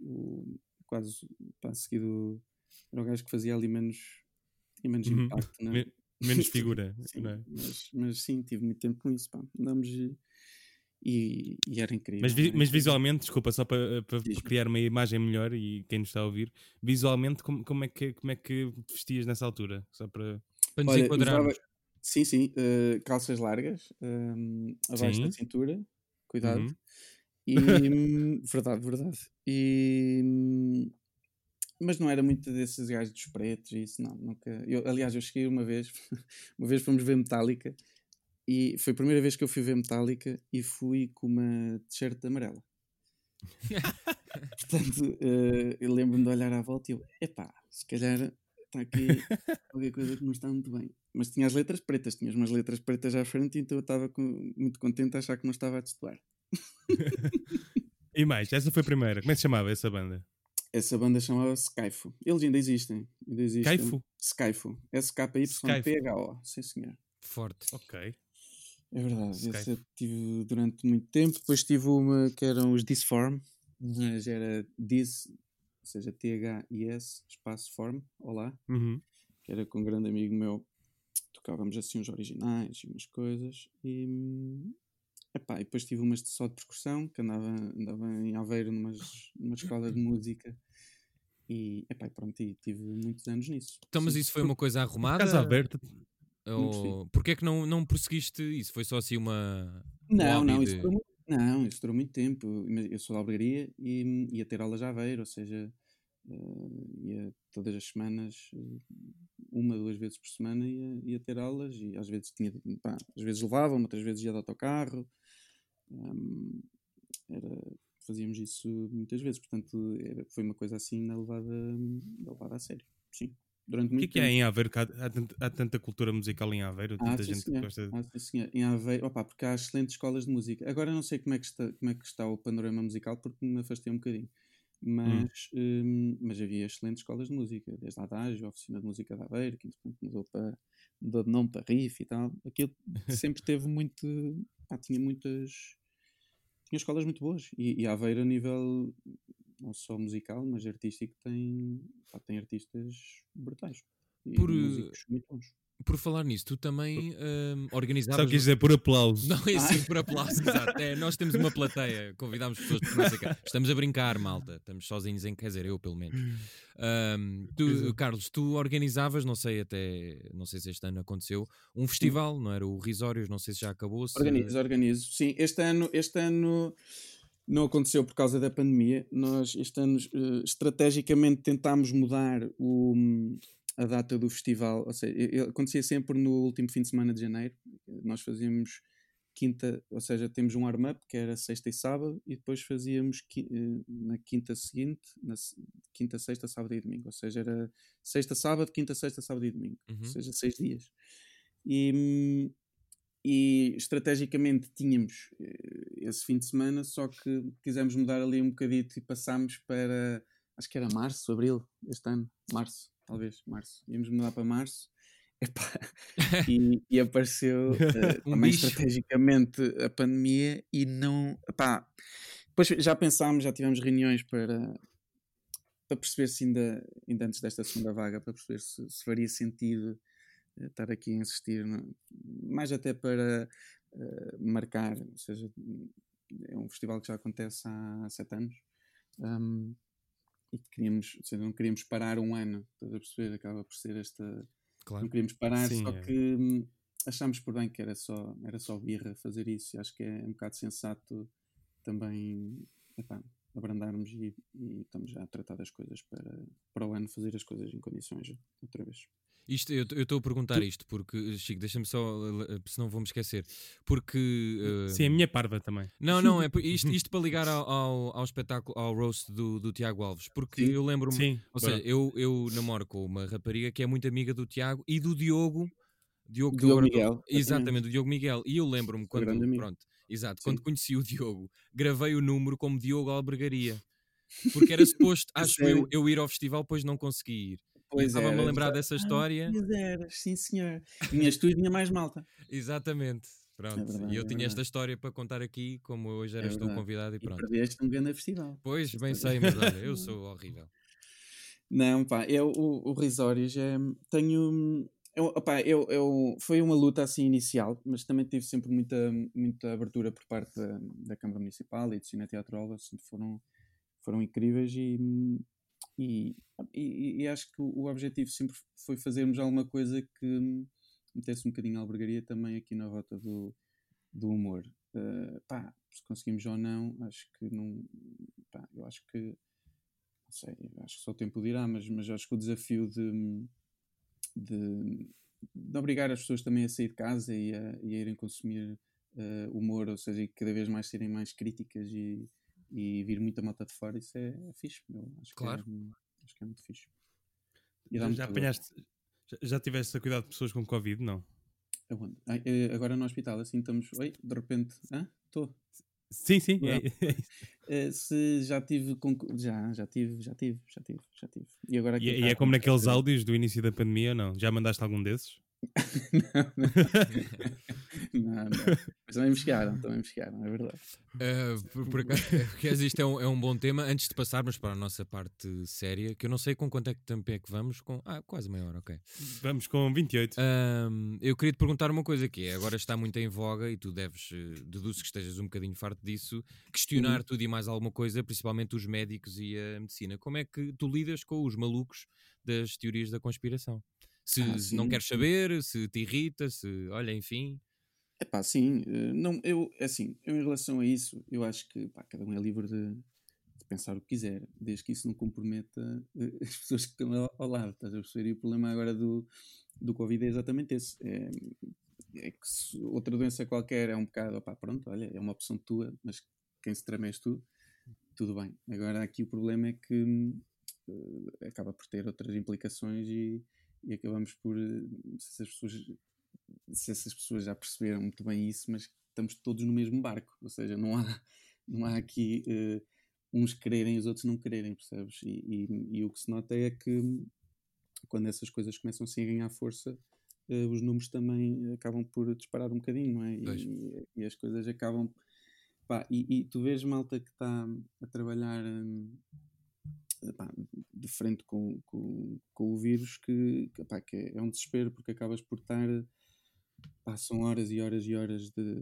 o quase pá, seguido. Era o gajo que fazia ali menos. Tinha menos Uhum. impacto, né? Me- Menos figura, Sim, é? mas, mas sim, tive muito tempo com isso. Pá. E, e, era incrível. Mas, vi- era mas visualmente, desculpa, só para, para Diz-me. criar uma imagem melhor e quem nos está a ouvir, visualmente, como, como, é, que, como é que te vestias nessa altura? Só para. Para nos Olha, enquadrarmos. usava- Sim, sim. eh, calças largas, ehm, abaixo da Sim. cintura. Cuidado. Uhum. E, hum, verdade, verdade. E, hum, mas não era muito desses gajos dos pretos e isso, não. Nunca. Eu, aliás, eu cheguei uma vez, uma vez fomos ver Metallica e foi a primeira vez que eu fui ver Metallica e fui com uma t-shirt amarela. Portanto, eh, eu lembro-me de olhar à volta e eu, epá, se calhar está aqui qualquer coisa que não está muito bem. Mas tinha as letras pretas, tinhas umas letras pretas à frente, então eu estava muito contente a achar que não estava a destoar. E mais, essa foi a primeira. Como é que se chamava essa banda? Essa banda chamava-se Skyfo. Eles ainda existem. Ainda existem. Skyfo? Skyfo. S-K-Y-P-H-O. Sim, senhor. Forte. Ok. É verdade. Skyfo. Essa tive durante muito tempo. Depois tive uma que eram os Disform. Mas era Dis, ou seja, T-H-I-S, espaço Form. Olá. Uhum. Que era com um grande amigo meu. Tocávamos assim os originais e umas coisas. E. Epá, e depois tive umas de só de percussão, que andava, andava em Aveiro numas, numa escola de música. E, epá, e pronto, e tive muitos anos nisso. Então, mas Sim. isso foi uma coisa arrumada? Casa aberta. Ou... Porquê é que não, não prosseguiste isso? Foi só assim uma. Não, não, isso de- durou muito, não, isso durou muito tempo. Eu sou da albergaria e ia ter aulas a Aveiro, ou seja, eh, ia todas as semanas, eh, uma, duas vezes por semana, ia, ia ter aulas e às vezes tinha, pá, às vezes levavam, outras vezes ia de autocarro. Hum, era, fazíamos isso muitas vezes, portanto era- foi uma coisa assim na levada, na levada a sério. Sim, durante O que é que tempo. em Aveiro? Há, há tanta, cultura musical em Aveiro, Ah, tanta sim, gente que gosta de. Ah, sim, senhor. Em Aveiro, opa, porque há excelentes escolas de música. Agora não sei como é que está, como é que está o panorama musical porque me afastei um bocadinho. Mas, hum, mas havia excelentes escolas de música, desde a Adágio, a Oficina de Música de Aveiro, que entretanto mudou, para, mudou de nome para RIF e tal. Aquilo sempre teve muito. pá, tinha muitas. Tinha escolas muito boas. E, e Aveiro, a nível não só musical, mas artístico, tem, pá, tem artistas brutais. E Por, músicos muito bons. Por falar nisso, tu também hum, Só organizavas. quis dizer por aplauso. Não, é assim por aplauso, exato. É, nós temos uma plateia, convidámos pessoas para cá. Estamos a brincar, malta. Estamos sozinhos em, quer dizer, eu pelo menos. Ahm, tu, Carlos, tu organizavas, não sei até, não sei se este ano aconteceu, um festival, não era? O Risórios, não sei se já acabou. Se... Organizo, organizo. Sim, este ano, este ano não aconteceu por causa da pandemia. Nós, este ano, eh, estrategicamente tentámos mudar o, a data do festival. Ou seja, e- e acontecia sempre no último fim de semana de janeiro. Nós fazíamos quinta, ou seja, temos um arm-up que era sexta e sábado, e depois fazíamos eh, na quinta seguinte, na quinta, sexta, sábado e domingo. Ou seja, era sexta, sábado, quinta, sexta, sábado e domingo. Uhum. Ou seja, seis dias. E, e estrategicamente tínhamos eh, esse fim de semana, só que quisemos mudar ali um bocadito e passámos para acho que era março, abril este ano, março, talvez, março. Íamos mudar para março. Epá, e, e apareceu eh, Um também bicho. estrategicamente a pandemia e não. Epá, depois já pensámos, já tivemos reuniões para, para perceber se ainda, ainda antes desta segunda vaga, para perceber se, se faria sentido eh, estar aqui a insistir, no- mais até para eh, marcar, ou seja, é um festival que já acontece há sete anos um, e que queríamos, ou seja, não queríamos parar um ano, estás a perceber? Acaba por ser esta. Claro. Não queríamos parar, Sim, só é. que hum, achámos por bem que era só, era só birra fazer isso e acho que é um bocado sensato também epá, abrandarmos e, e estamos já a tratar das coisas para, para o ano fazer as coisas em condições outra vez. Isto, eu estou a perguntar isto porque, Chico, deixa-me só, eh, senão vou-me esquecer. Porque. eh, Sim, a minha parva também. Não, não, é isto, isto para ligar ao, ao, ao espetáculo, ao roast do, do Tiago Alves. Porque Sim. eu lembro-me. Sim. Ou bora. seja, eu, eu namoro com uma rapariga que é muito amiga do Tiago e do Diogo. Diogo, Diogo Miguel, Exatamente, do Diogo Miguel. E eu lembro-me quando. Pronto, exato. Sim. Quando conheci o Diogo, gravei o número como Diogo Albergaria. Porque era suposto, acho eu, eu ir ao festival, pois não consegui ir. Estava-me a lembrar dessa Ah, história. Eras, sim senhor. Tinhas tu e tinha mais malta. Exatamente. Pronto. verdade, e eu é tinha esta história para contar aqui, como hoje eras tu o verdade. convidado e E pronto. perdeste um grande festival. Pois, bem sei, mas olha, eu sou horrível. Não, pá, eu o, o Risórios é. Tenho. Eu, opá, eu, eu, foi uma luta assim inicial, mas também tive sempre muita, muita abertura por parte da, da Câmara Municipal e do Cine Teatro Alva, sempre foram, foram incríveis e, e, e, e acho que o objetivo sempre foi fazermos alguma coisa que metesse um bocadinho a albergaria também aqui na rota do, do humor. Eh, pá, se conseguimos ou não, acho que não. Pá, eu acho que não sei, acho que só o tempo dirá, mas, mas acho que o desafio de, de, de obrigar as pessoas também a sair de casa e a, e a irem consumir eh, humor, ou seja, e cada vez mais serem mais críticas e, e vir muita malta de fora, isso é, é fixe. Eu acho, Claro. que é, acho que é muito fixe. Já, apanhaste. Já, já tiveste a cuidar de pessoas com Covid? Não. Aonde? Eh, agora no hospital, assim estamos. Oi, de repente. Hã? Estou. Sim, sim. É- é. Eh, se já tive. com- Já, já tive, já tive, já tive, já tive. E agora E, aqui e é como naqueles áudios do início da pandemia não? Já mandaste algum desses? não, não. Mas também me chegaram, também me chegaram, é verdade. Uh, por, por acaso, porque isto é um, é um bom tema. Antes de passarmos para a nossa parte séria, que eu não sei com quanto é que tempo é que vamos. Com... Ah, quase meia hora, ok. Vamos com 28. Ahm, eu queria te perguntar uma coisa que é, agora está muito em voga e tu deves, eh, deduzo que estejas um bocadinho farto disso, questionar Uhum. tudo e mais alguma coisa, principalmente os médicos e a medicina. Como é que tu lidas com os malucos das teorias da conspiração? Se Ah, se não queres saber, se te irrita, se, olha, enfim. É pá, sim, eh, não, eu, assim, eu em relação a isso, eu acho que pá, cada um é livre de, de pensar o que quiser, desde que isso não comprometa eh, as pessoas que estão ao, ao lado, estás a perceber? E o problema agora do, do Covid é exatamente esse. É, é que se outra doença qualquer é um bocado, opá, pronto, olha, é uma opção tua, mas quem se treme és tu, tudo bem. Agora aqui o problema é que eh, acaba por ter outras implicações e, e acabamos por, se as pessoas se essas pessoas já perceberam muito bem isso, mas estamos todos no mesmo barco, ou seja, não há, não há aqui eh, uns quererem e os outros não quererem, percebes? E, e- e o que se nota é que quando essas coisas começam assim a ganhar força, eh, os números também acabam por disparar um bocadinho, não é? E, e as coisas acabam. Pá, e, tu vês malta que está a trabalhar hum, pá, de frente com, com, com o vírus que, pá, que é, é um desespero porque acabas por estar pá, são horas e horas e horas de,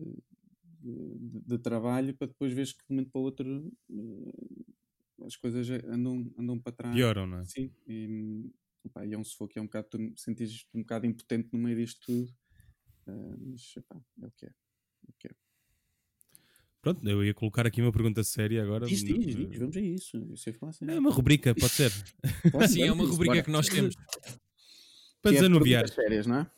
de, de trabalho para depois veres que de um momento para o outro eh, as coisas andam, andam para trás Pioram, não é? Sim, e, pá, e é um sufoco, é um bocado, tu sentes um bocado impotente no meio disto tudo, eh, mas é o que é. É o que é. Pronto, eu ia colocar aqui uma pergunta séria agora. Diz, diz, diz, vamos a isso. Eu sei falar assim. É uma rubrica, pode ser. Pode, Sim, é uma rubrica que nós temos. Para Que é desanuviar. perguntas sérias, não é?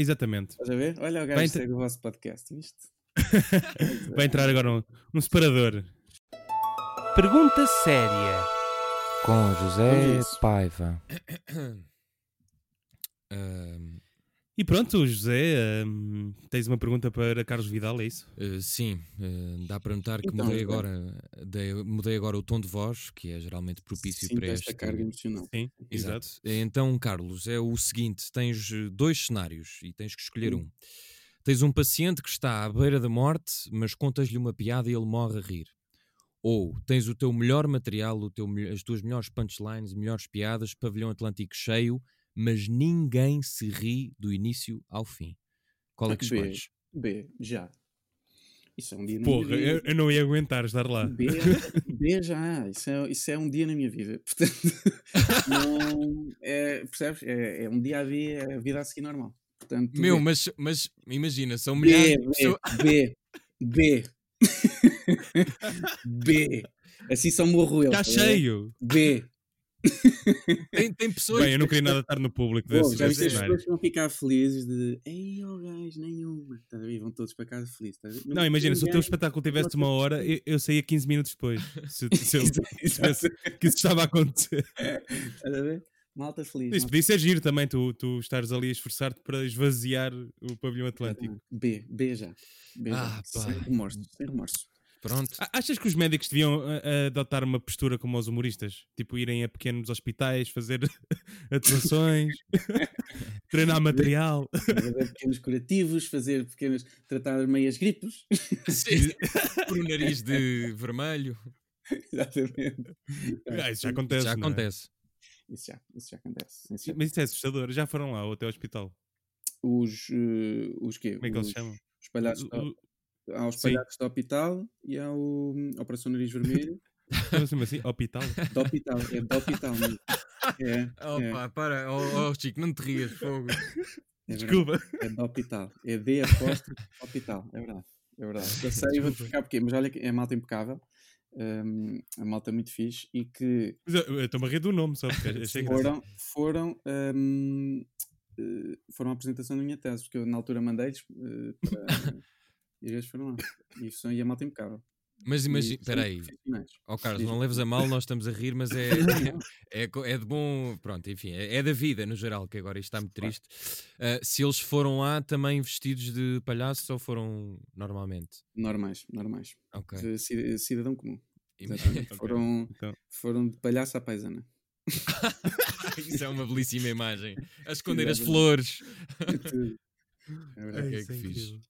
Exatamente. Estás a ver? Olha o Vai gajo entrar- segue o vosso podcast, viste? Vai entrar agora um, um separador. Pergunta séria com José. Paiva. Ahm, E pronto, José, hum, tens uma pergunta para Carlos Vidal, é isso? Uh, sim, uh, dá para notar que Então, mudei, então. agora, dei- mudei agora o tom de voz, que é geralmente propício para esta este. carga emocional. Sim, Exato. exato. Então, Carlos, é o seguinte: tens uh, dois cenários e tens que escolher Hum. um. Tens um paciente que está à beira da morte, mas contas-lhe uma piada e ele morre a rir. Ou tens o teu melhor material, o teu, as tuas melhores punchlines, melhores piadas, pavilhão Atlântico cheio, mas ninguém se ri do início ao fim. Qual é que B. escolhes? B, já. Isso é um dia na Porra, minha eu, vida. eu não ia aguentar estar lá. B, B já. Isso é, isso é um dia na minha vida. Portanto, não, é, percebes? É, é um dia a dia, é a vida a seguir normal. Portanto, Meu, B. mas, mas imagina, são milhares B, de pessoas. B, B, B. B. Assim só morro eu. Está tá ver? cheio. B. Tem, tem pessoas. Bem, eu não queria nada estar no público desse, já desse viste as pessoas que vão ficar felizes de ei, ó gajo, nenhuma. Ver? Vão todos para casa felizes. a ver? Não, imagina, se o teu espetáculo tivesse uma hora, eu, eu saía 15 minutos depois. Se, se eu percebesse que isso estava a acontecer. Estás a ver? Malta feliz. Isso podia ser giro também, tu, tu estares ali a esforçar-te para esvaziar o pavilhão atlântico. B, B já. B já. Ah, sem remorso, sem remorso. Pronto. Achas que os médicos deviam adotar uma postura como os humoristas? Tipo, irem a pequenos hospitais, fazer atuações, treinar material. Fazer pequenos curativos, fazer pequenas. tratar meias gripes. Sim. Por um nariz de vermelho. Exatamente. Ah, isso já acontece. Já não é? acontece. Isso já, isso já acontece. Isso já- Mas isso é assustador. Já foram lá ou até ao hospital? Os, eh, os quê? Como é que eles os, se chamam? Os palhaços, o- há os palhaços do hospital e há o hum, Operação Nariz Vermelho Chama-se assim, hospital. do hospital. É do hospital mesmo. É, é, Opa, para. Oh, oh, Chico, não te rias, fogo. é. Desculpa. É do hospital. É D apóstolo hospital. É verdade. É verdade. Eu sei, vou-te explicar porquê, mas olha que é malta impecável. hum, a malta muito fixe e que Mas eu eu estou-me a rir do nome só, porque achei foram, foram, hum, eh, foram à apresentação da minha tese, porque eu na altura mandei-lhes eh, para- e às vezes foram lá. E, são, e a malta impecável. Mas imagina. Espera. Ó Carlos, Diz. não leves a mal, nós estamos a rir, mas é, é, é de bom. Pronto, enfim, é, é da vida no geral, que agora isto está muito triste. Ah, se eles foram lá também vestidos de palhaços ou foram normalmente? Normais, normais. Ok. De ci- cidadão comum. Exatamente. Ok, Foram, então. foram de palhaço à paisana. Isso é uma belíssima imagem. A esconder as flores. É verdade. Ok, isso é que fixe.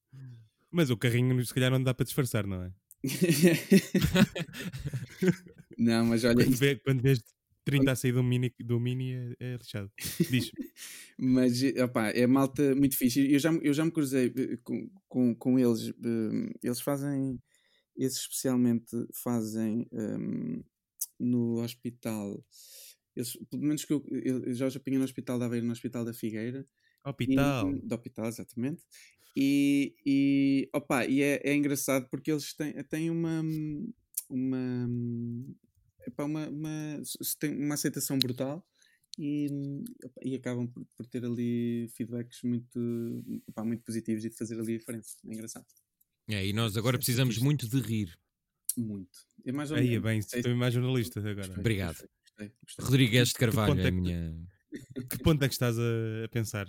Mas o carrinho, se calhar, não dá para disfarçar, não é? não, mas olha, Quando, isto- vê, quando vês 30 a sair do mini, do mini é, é lixado. Diz. Mas, opá, é malta muito fixe. Eu já, me- eu já me cruzei eh, com, com, com eles. eh, Eles fazem, esses especialmente fazem ehm, no hospital. Eles, pelo menos que eu, eu eu já os apanhei no hospital da Aveiro, no hospital da Figueira. Hospital. E, do hospital, exatamente. E, e, opa, e é, é engraçado porque eles têm, têm uma. uma epá, uma, uma, tem uma aceitação brutal e, epá, e acabam por, por ter ali feedbacks muito, epá, muito positivos e de fazer ali a diferença. É engraçado. É, e nós agora é precisamos muito de rir. Muito. É mais Aí é bem, estou mais jornalista agora. gostei, Obrigado. Gostei, gostei, gostei. Rodrigues de Carvalho ponto é é a que- minha. Que ponto é que estás a, a pensar?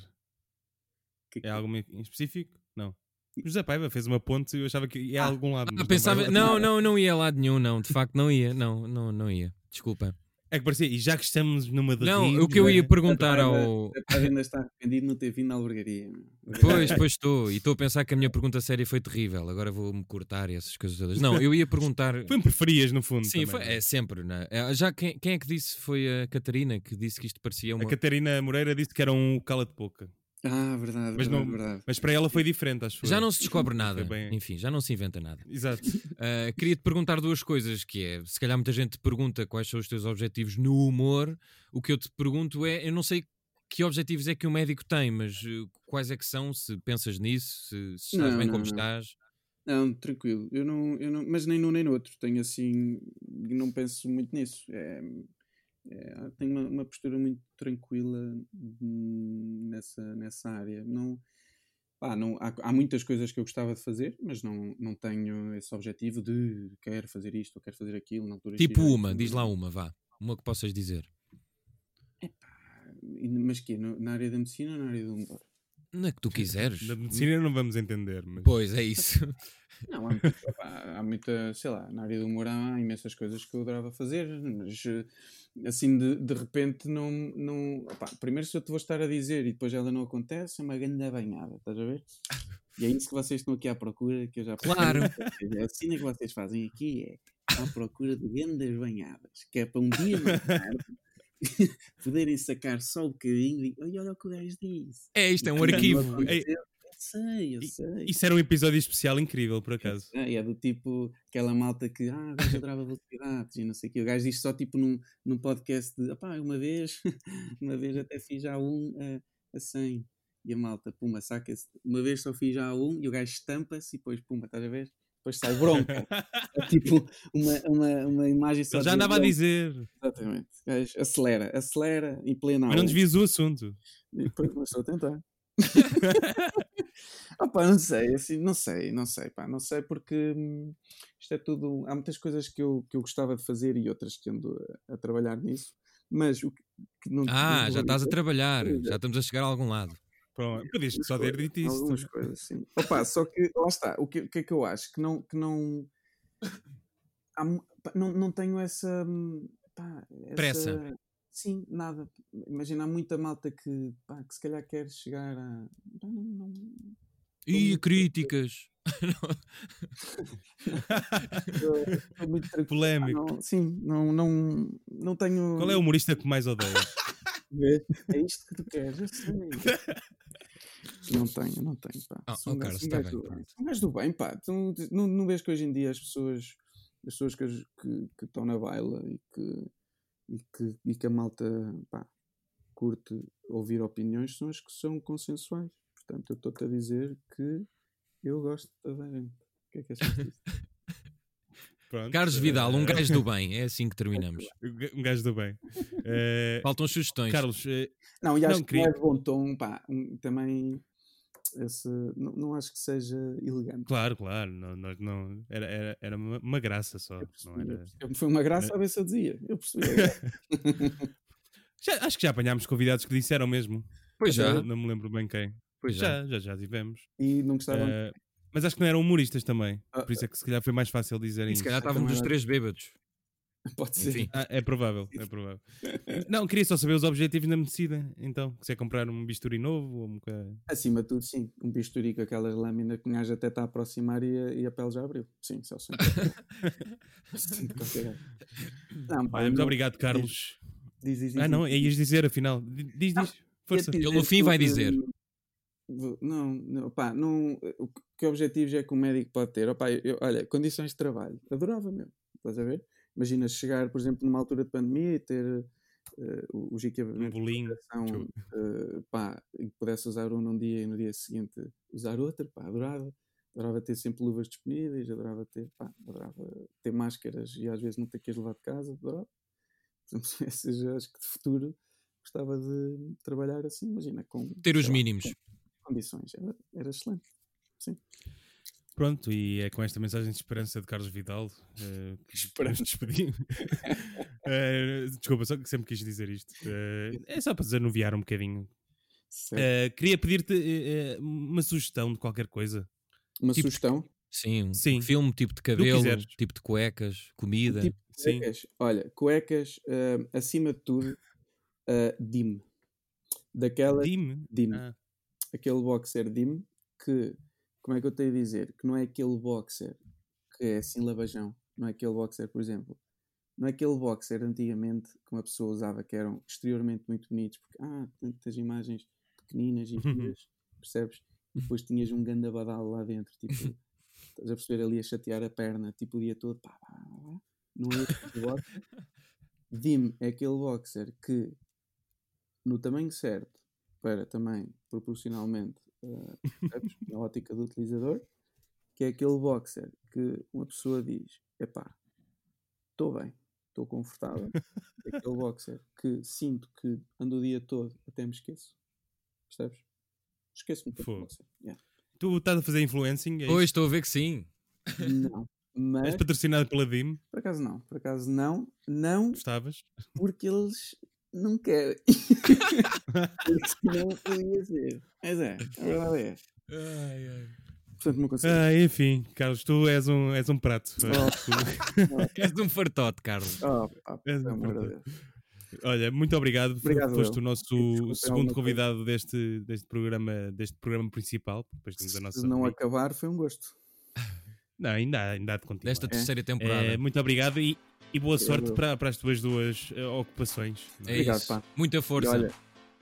Que- É algo em específico? Não. O José Paiva fez uma ponte e eu achava que ia a algum lado. Ah, não pensava, não, não, não ia a lado nenhum, não. De facto, não ia. Não, não, não ia. Desculpa. É que parecia, e já que estamos numa de Não, rir, o que eu é? ia perguntar Paiva- ao. A ainda está arrependido de não ter vindo na albergaria. Pois, pois estou. E estou a pensar que a minha pergunta séria foi terrível. Agora vou-me cortar e essas coisas todas. Não, eu ia perguntar. Foi um preferias, no fundo. Sim, foi, é? é sempre. Né? É, Já quem, quem é que disse? Foi a Catarina que disse que isto parecia uma. A Catarina Moreira disse que era um cala-de-boca. Ah, verdade, Mas verdade, não- verdade. Mas para ela foi diferente, acho Já eu. não se descobre nada. Bem- Enfim, já não se inventa nada. Exato. Uh, Queria-te perguntar duas coisas, que é, se calhar muita gente te pergunta quais são os teus objetivos no humor, o que eu te pergunto é, eu não sei que objetivos é que o médico tem, mas uh, quais é que são, se pensas nisso, se, se estás Não, bem não, como não. estás. Não, tranquilo. Eu não, eu não, mas nem num nem no outro. Tenho assim, não penso muito nisso. É, é, tenho uma, uma postura muito tranquila hum, nessa, nessa área. Não, pá, não, há, há muitas coisas que eu gostava de fazer, mas não, não tenho esse objetivo de quero fazer isto ou quero fazer aquilo na altura Tipo uma, não- diz lá uma, vá. Uma que possas dizer. Mas que Na área da medicina ou na área do humor? Não é que tu quiseres. Na medicina não vamos entender, mas Pois, é isso. Não, há, há muita, sei lá, na área do humor há imensas coisas que eu adorava fazer, mas eh, assim de, de repente não. não opá, primeiro, se eu te vou estar a dizer e depois ela não acontece, é uma grande banhada, estás a ver? E é isso que vocês estão aqui à procura, que eu já. Claro. A cena que vocês fazem aqui é à procura de grandes banhadas, que é para um dia mais tarde poderem sacar só um bocadinho e olha, olha o que o gajo disse. É isto, é um arquivo. Eu sei, eu sei. isso era um episódio especial incrível, por acaso. É, é do tipo aquela malta que ah, gajo adorava velocidades e não sei o quê. O gajo diz só tipo num, num podcast de opá, uma vez, uma vez até fiz já um a, a 100 e a malta, puma, saca-se. Uma vez só fiz já um e o gajo estampa-se e depois, puma, estás a ver? Depois sai bronca. É tipo uma, uma, uma imagem só Ele já andava a dizer. Exatamente. Acelera, acelera em plena Mas não desvias o assunto. E depois começou a tentar. Opa, não sei, assim, não sei, não sei, pá, não sei porque hum, isto é tudo. Há muitas coisas que eu, que eu gostava de fazer e outras que ando a, a trabalhar nisso, mas o que, que não. Ah, não já estás a trabalhar, é. já estamos a chegar a algum lado. Pronto, podias só ter dito isso. Algumas coisas, sim. Opa, só que lá está, o que, o que é que eu acho? Que não. Que não, há não, não tenho essa. hum, pá, essa- Pressa. Sim, nada. Imagina, há muita malta que, pá, que se calhar quer chegar a. não- não, muito- críticas. Polémico. Não, sim, não, não, não tenho. Qual é o humorista que mais odeias? É isto que tu queres, eu sei. Não tenho, não tenho, pá. Ah, oh, um Carlos, um tá gajo bem, do- um gajo bem, pá. Tu não, não vês que hoje em dia as pessoas, as pessoas que, que, que estão na baila e que, e que, e que a malta, pá, curte ouvir opiniões são as que são consensuais. Portanto, eu estou-te a dizer que eu gosto de toda a gente. O que é que achas disso? Pronto, Carlos Vidal, um eh, gajo do bem, é assim que terminamos. Um gajo do bem. Eh, Faltam sugestões. Carlos, eh, Não, e acho Não, que não queria- é de bom tom, pá, um- também esse, não, não acho que seja elegante. claro, claro. Não, nós não, era, era, era uma, uma graça só. Não percebi, eu era... percebi. Foi uma graça a ver se eu dizia. Eu percebi. Já- acho que já apanhámos convidados que disseram mesmo. Pois já, Não, não me lembro bem quem. pois já. Já, já, já tivemos. e não gostaram. Eh, mas acho que não eram humoristas também. Ah, Por isso é que se calhar foi mais fácil dizerem E se calhar estávamos os três bêbados. Pode ser. Enfim. Ah, é provável, é provável. Não, queria só saber os objetivos na medicina. Então, se é comprar um bisturi novo ou um bocado. Acima de tudo, sim. Um bisturi com aquelas lâminas que o até está a aproximar e a, e a pele já abriu. Sim, só. Sim, qualquer. Não, pá, Olha, muito não- obrigado, Carlos. Diz, diz, diz, Ah, não, diz. ias dizer afinal. Diz, diz. Força. Ele no fim vai que, dizer. Não, não, pá, não, o que- objetivos é que o médico pode ter? Opá, eu- olha, condições de trabalho. Adorava mesmo. Estás a ver? Imagina chegar, por exemplo, numa altura de pandemia e ter eh, os Um equipamentos de bolinho. eh, pá, e que pudesse usar um num dia e no dia seguinte usar outro, pá, adorava. Adorava ter sempre luvas disponíveis, adorava ter, pá, adorava ter máscaras e às vezes não ter que as levar de casa, adorava. Por exemplo, esses, acho que de futuro gostava de trabalhar assim, imagina, com Ter os lá, mínimos. com condições, era, era excelente. Sim. Pronto, e é com esta mensagem de esperança de Carlos Vidal eh, que nos despedimos. Eh, desculpa, só que sempre quis dizer isto. Eh, é só para desanuviar um bocadinho. Queria pedir-te uma sugestão de qualquer coisa. Uma tipo, sugestão? Sim, um Sim. filme, tipo de cabelo, tipo de cuecas, comida. Tipo de Sim. cuecas. Olha, cuecas, acima de tudo, ah, Dim. Daquela Dime. Dim. Ah, Aquele boxer Dim que, como é que eu tenho a dizer? Que não é aquele boxer que é assim lavajão. Não é aquele boxer, por exemplo. Não é aquele boxer antigamente que uma pessoa usava que eram exteriormente muito bonitos, porque ah, tantas imagens pequeninas e giras, percebes? E depois tinhas um ganda badal lá dentro, tipo, estás a perceber ali a chatear a perna, tipo o dia todo, pá, pá, pá, não é esse tipo boxer. Dim é aquele boxer que, no tamanho certo, para também proporcionalmente percebes? na ótica do utilizador, que é aquele boxer que uma pessoa diz: epá, estou bem, estou confortável. É aquele boxer que sinto que ando o dia todo, até me esqueço. Percebes? Esqueço-me do boxer. Yeah. tu estás a fazer influencing? É Pois, estou a ver que sim. Não, mas És patrocinado pela DIM? por acaso não, por acaso não, não Gostavas? porque eles não querem. porque senão podia ser. Mas é, a verdade é. Portanto, não consigo. Ah, enfim, Carlos, tu és um, és um prato. Tu- És um fartote, Carlos. Oh, pá, És um. Deus. Olha, muito obrigado. Obrigado, Foste eu. o nosso Desculpa, segundo convidado deste, deste, programa, deste programa principal. Depois temos a nossa. Se não acabar, foi um gosto. Não, ainda, há- ainda há de continuar. Desta terceira temporada. É, muito obrigado e, e boa sorte Obrigado. para, para as tuas duas eh, ocupações. É Obrigado, isso. pá. Muita força. olha,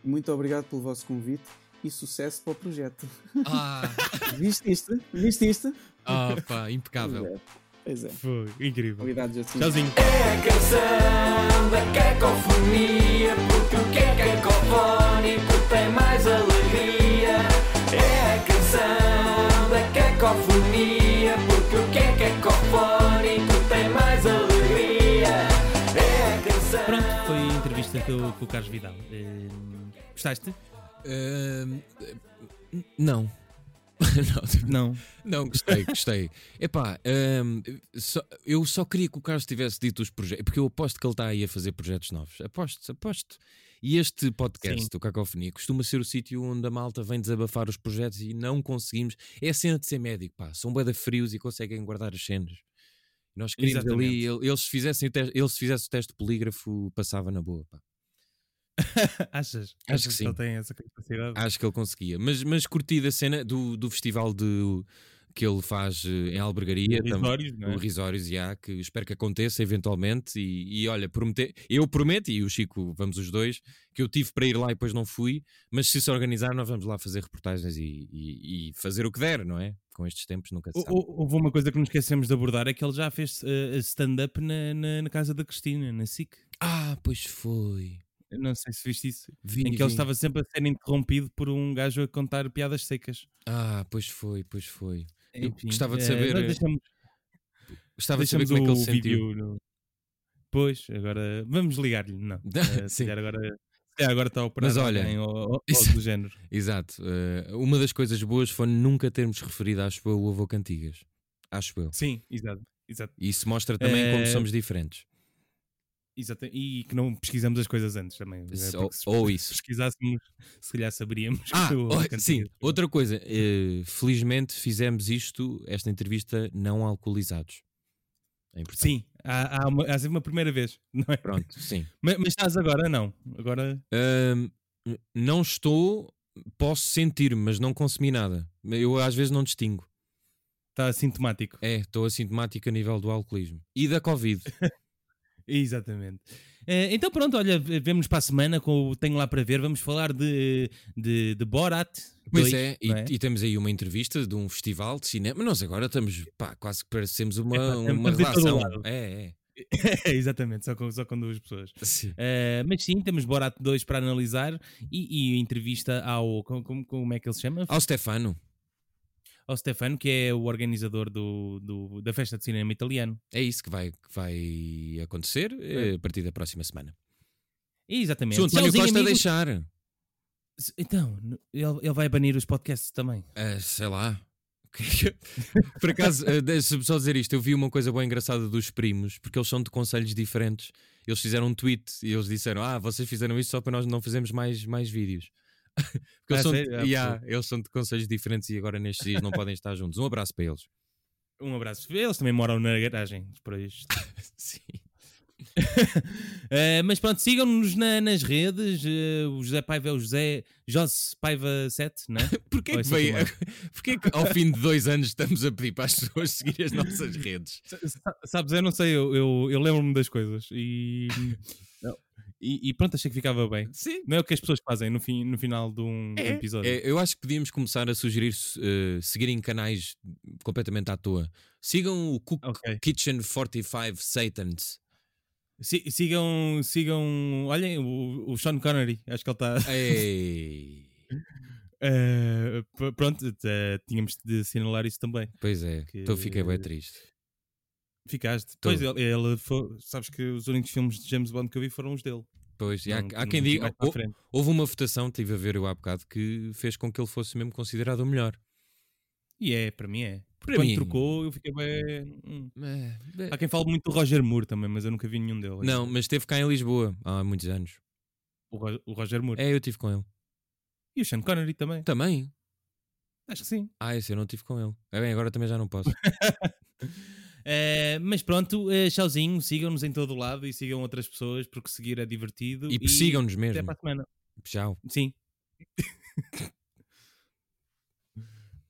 muito obrigado pelo vosso convite e sucesso para o projeto. Ah, Viste isto? Viste isto? ah, pá, impecável. Pois é. É. Foi incrível. Novidades assim. Tchauzinho. É a canção da cacofonia, porque o que é cacofónico tem mais alegria. É a canção da cacofonia, porque o que é com, com o Carlos Vidal. Eh, gostaste? Ahm, não. não. Não. Gostei, gostei. Epá, ahm, só- eu só queria que o Carlos tivesse dito os projetos, porque eu aposto que ele está aí a fazer projetos novos. Aposto, aposto. E este podcast Sim. do Cacofonia costuma ser o sítio onde a malta vem desabafar os projetos e não conseguimos. É a cena de ser médico, pá. São de frios e conseguem guardar as cenas. Nós queríamos ali, Exatamente. ele- eles se fizessem o teste, ele se fizesse o teste de polígrafo, passava na boa, pá. Achas? Acho Achas que sim. ele tem essa capacidade? Acho que ele conseguia. Mas, mas curti da cena do, do festival de, que ele faz eh, em albergaria. Risórios, é? o Risórios, já, que espero que aconteça eventualmente. E, e olha, promete, eu prometo, e o Chico, vamos os dois, que eu tive para ir lá e depois não fui. Mas se se organizar, nós vamos lá fazer reportagens e, e- e fazer o que der, não é? Com estes tempos, nunca se sabe. hou- Houve uma coisa que nos esquecemos de abordar: é que ele já fez eh, stand-up na, na, na casa da Cristina, na SIC. Ah, pois foi. Não sei se viste isso. Vi, em que ele vi. estava sempre a ser interrompido por um gajo a contar piadas secas. Ah, pois foi, pois foi. Enfim, gostava de eh, saber, eh, Deixamos, Gostava de saber como é que ele o se sentiu. vídeo. no- Pois, agora vamos ligar-lhe. Não. Eh, se Sim. calhar agora, se calhar agora está a operar Mas olha, alguém ou, ou do género. Exato. eh, uma das coisas boas foi nunca termos referido, acho eu, o avô Cantigas. Acho eu. Sim, exato. exato, E Isso mostra também como somos diferentes. Exato. E que não pesquisamos as coisas antes também. Se- porque ou- se ou isso. pesquisássemos, se calhar saberíamos. Ah, sim. Outra coisa. eh, felizmente fizemos isto, esta entrevista, não alcoolizados. É. Sim, há, há, uma, há sempre uma primeira vez, não é? Pronto, sim. Mas, mas estás agora, não. Agora, Ahm, não estou, posso sentir, mas não consumi nada. Eu às vezes não distingo. está assintomático. É, estou assintomático a nível do alcoolismo. E da Covid. Exatamente. Eh, então pronto, olha, vemos para a semana com o Tenho Lá para Ver. Vamos falar de, de, de Borat. Pois 2, é, e, é? e temos aí uma entrevista de um festival de cinema. Nós agora estamos, pá, quase que parecemos uma, Epá, uma relação. lado. É, Exatamente, só com, só com duas pessoas. é. Sim. Eh, mas sim, temos Borat 2 para analisar e, e entrevista ao. Como, como é que ele se chama? Ao Stefano, Ao Stefano, que é o organizador do, do- da festa de cinema italiano. é isso que vai, que vai acontecer eh, a partir da próxima semana. Exatamente. Se o António Tchauzinho, Costa amigos. deixar, Então, ele, ele vai banir os podcasts também. ah, sei lá. Por acaso, eh, deixa-me só dizer isto. Eu vi uma coisa bem engraçada dos primos, porque eles são de conselhos diferentes. Eles fizeram um tweet e eles disseram: Ah, vocês fizeram isto só para nós não fazermos mais, mais vídeos. Porque eles, Ah, são sério? Ah, de, Yeah, eles são de conselhos diferentes e agora nestes dias não podem estar juntos. Um abraço para eles. Um abraço. Eles também moram na garagem, por isto. Sim. Eh, mas pronto, sigam-nos na- nas redes. eh, o José Paiva é o José José Paiva 7, não é? Porquê Ou que, é veio, porquê que ao fim de dois anos estamos a pedir para as pessoas seguir as nossas redes? Sa- Sabes, eu não sei, eu, eu, eu lembro-me das coisas e, e. e pronto, achei que ficava bem. Sim. Não é o que as pessoas fazem no, fim, no final de um É, episódio. é, eu acho que podíamos começar a sugerir eh, seguirem canais completamente à toa. Sigam o Cook Ok. Kitchen 45 Satans. Si- sigam, sigam. Olhem, o, o Sean Connery, acho que ele está. Ei. Eh, pronto, eh, tínhamos de assinalar isso também. Pois é, Que- então fiquei bem triste. Ficaste. Tô. Pois ele, ele foi- sabes que os únicos filmes de James Bond que eu vi foram os dele. Pois, e há, há quem diga. hou-. Houve uma votação, estive a ver eu há bocado, que fez com que ele fosse mesmo considerado o melhor. E é, para mim é. Porque Para quando mim- trocou, eu fiquei bem. hum. É, Há quem fale muito do Roger Moore também, mas eu nunca vi nenhum dele. Não, mas esteve cá em Lisboa há muitos anos. O, Ro- o Roger Moore. É, eu estive com ele. E o Sean Connery também. Também. Acho que sim. Ah, esse eu não estive com ele. É bem, agora também já não posso. Eh, mas pronto, eh, tchauzinho. Sigam-nos em todo o lado e sigam outras pessoas porque seguir é divertido. E persigam-nos Até mesmo. para a semana. Tchau. Sim.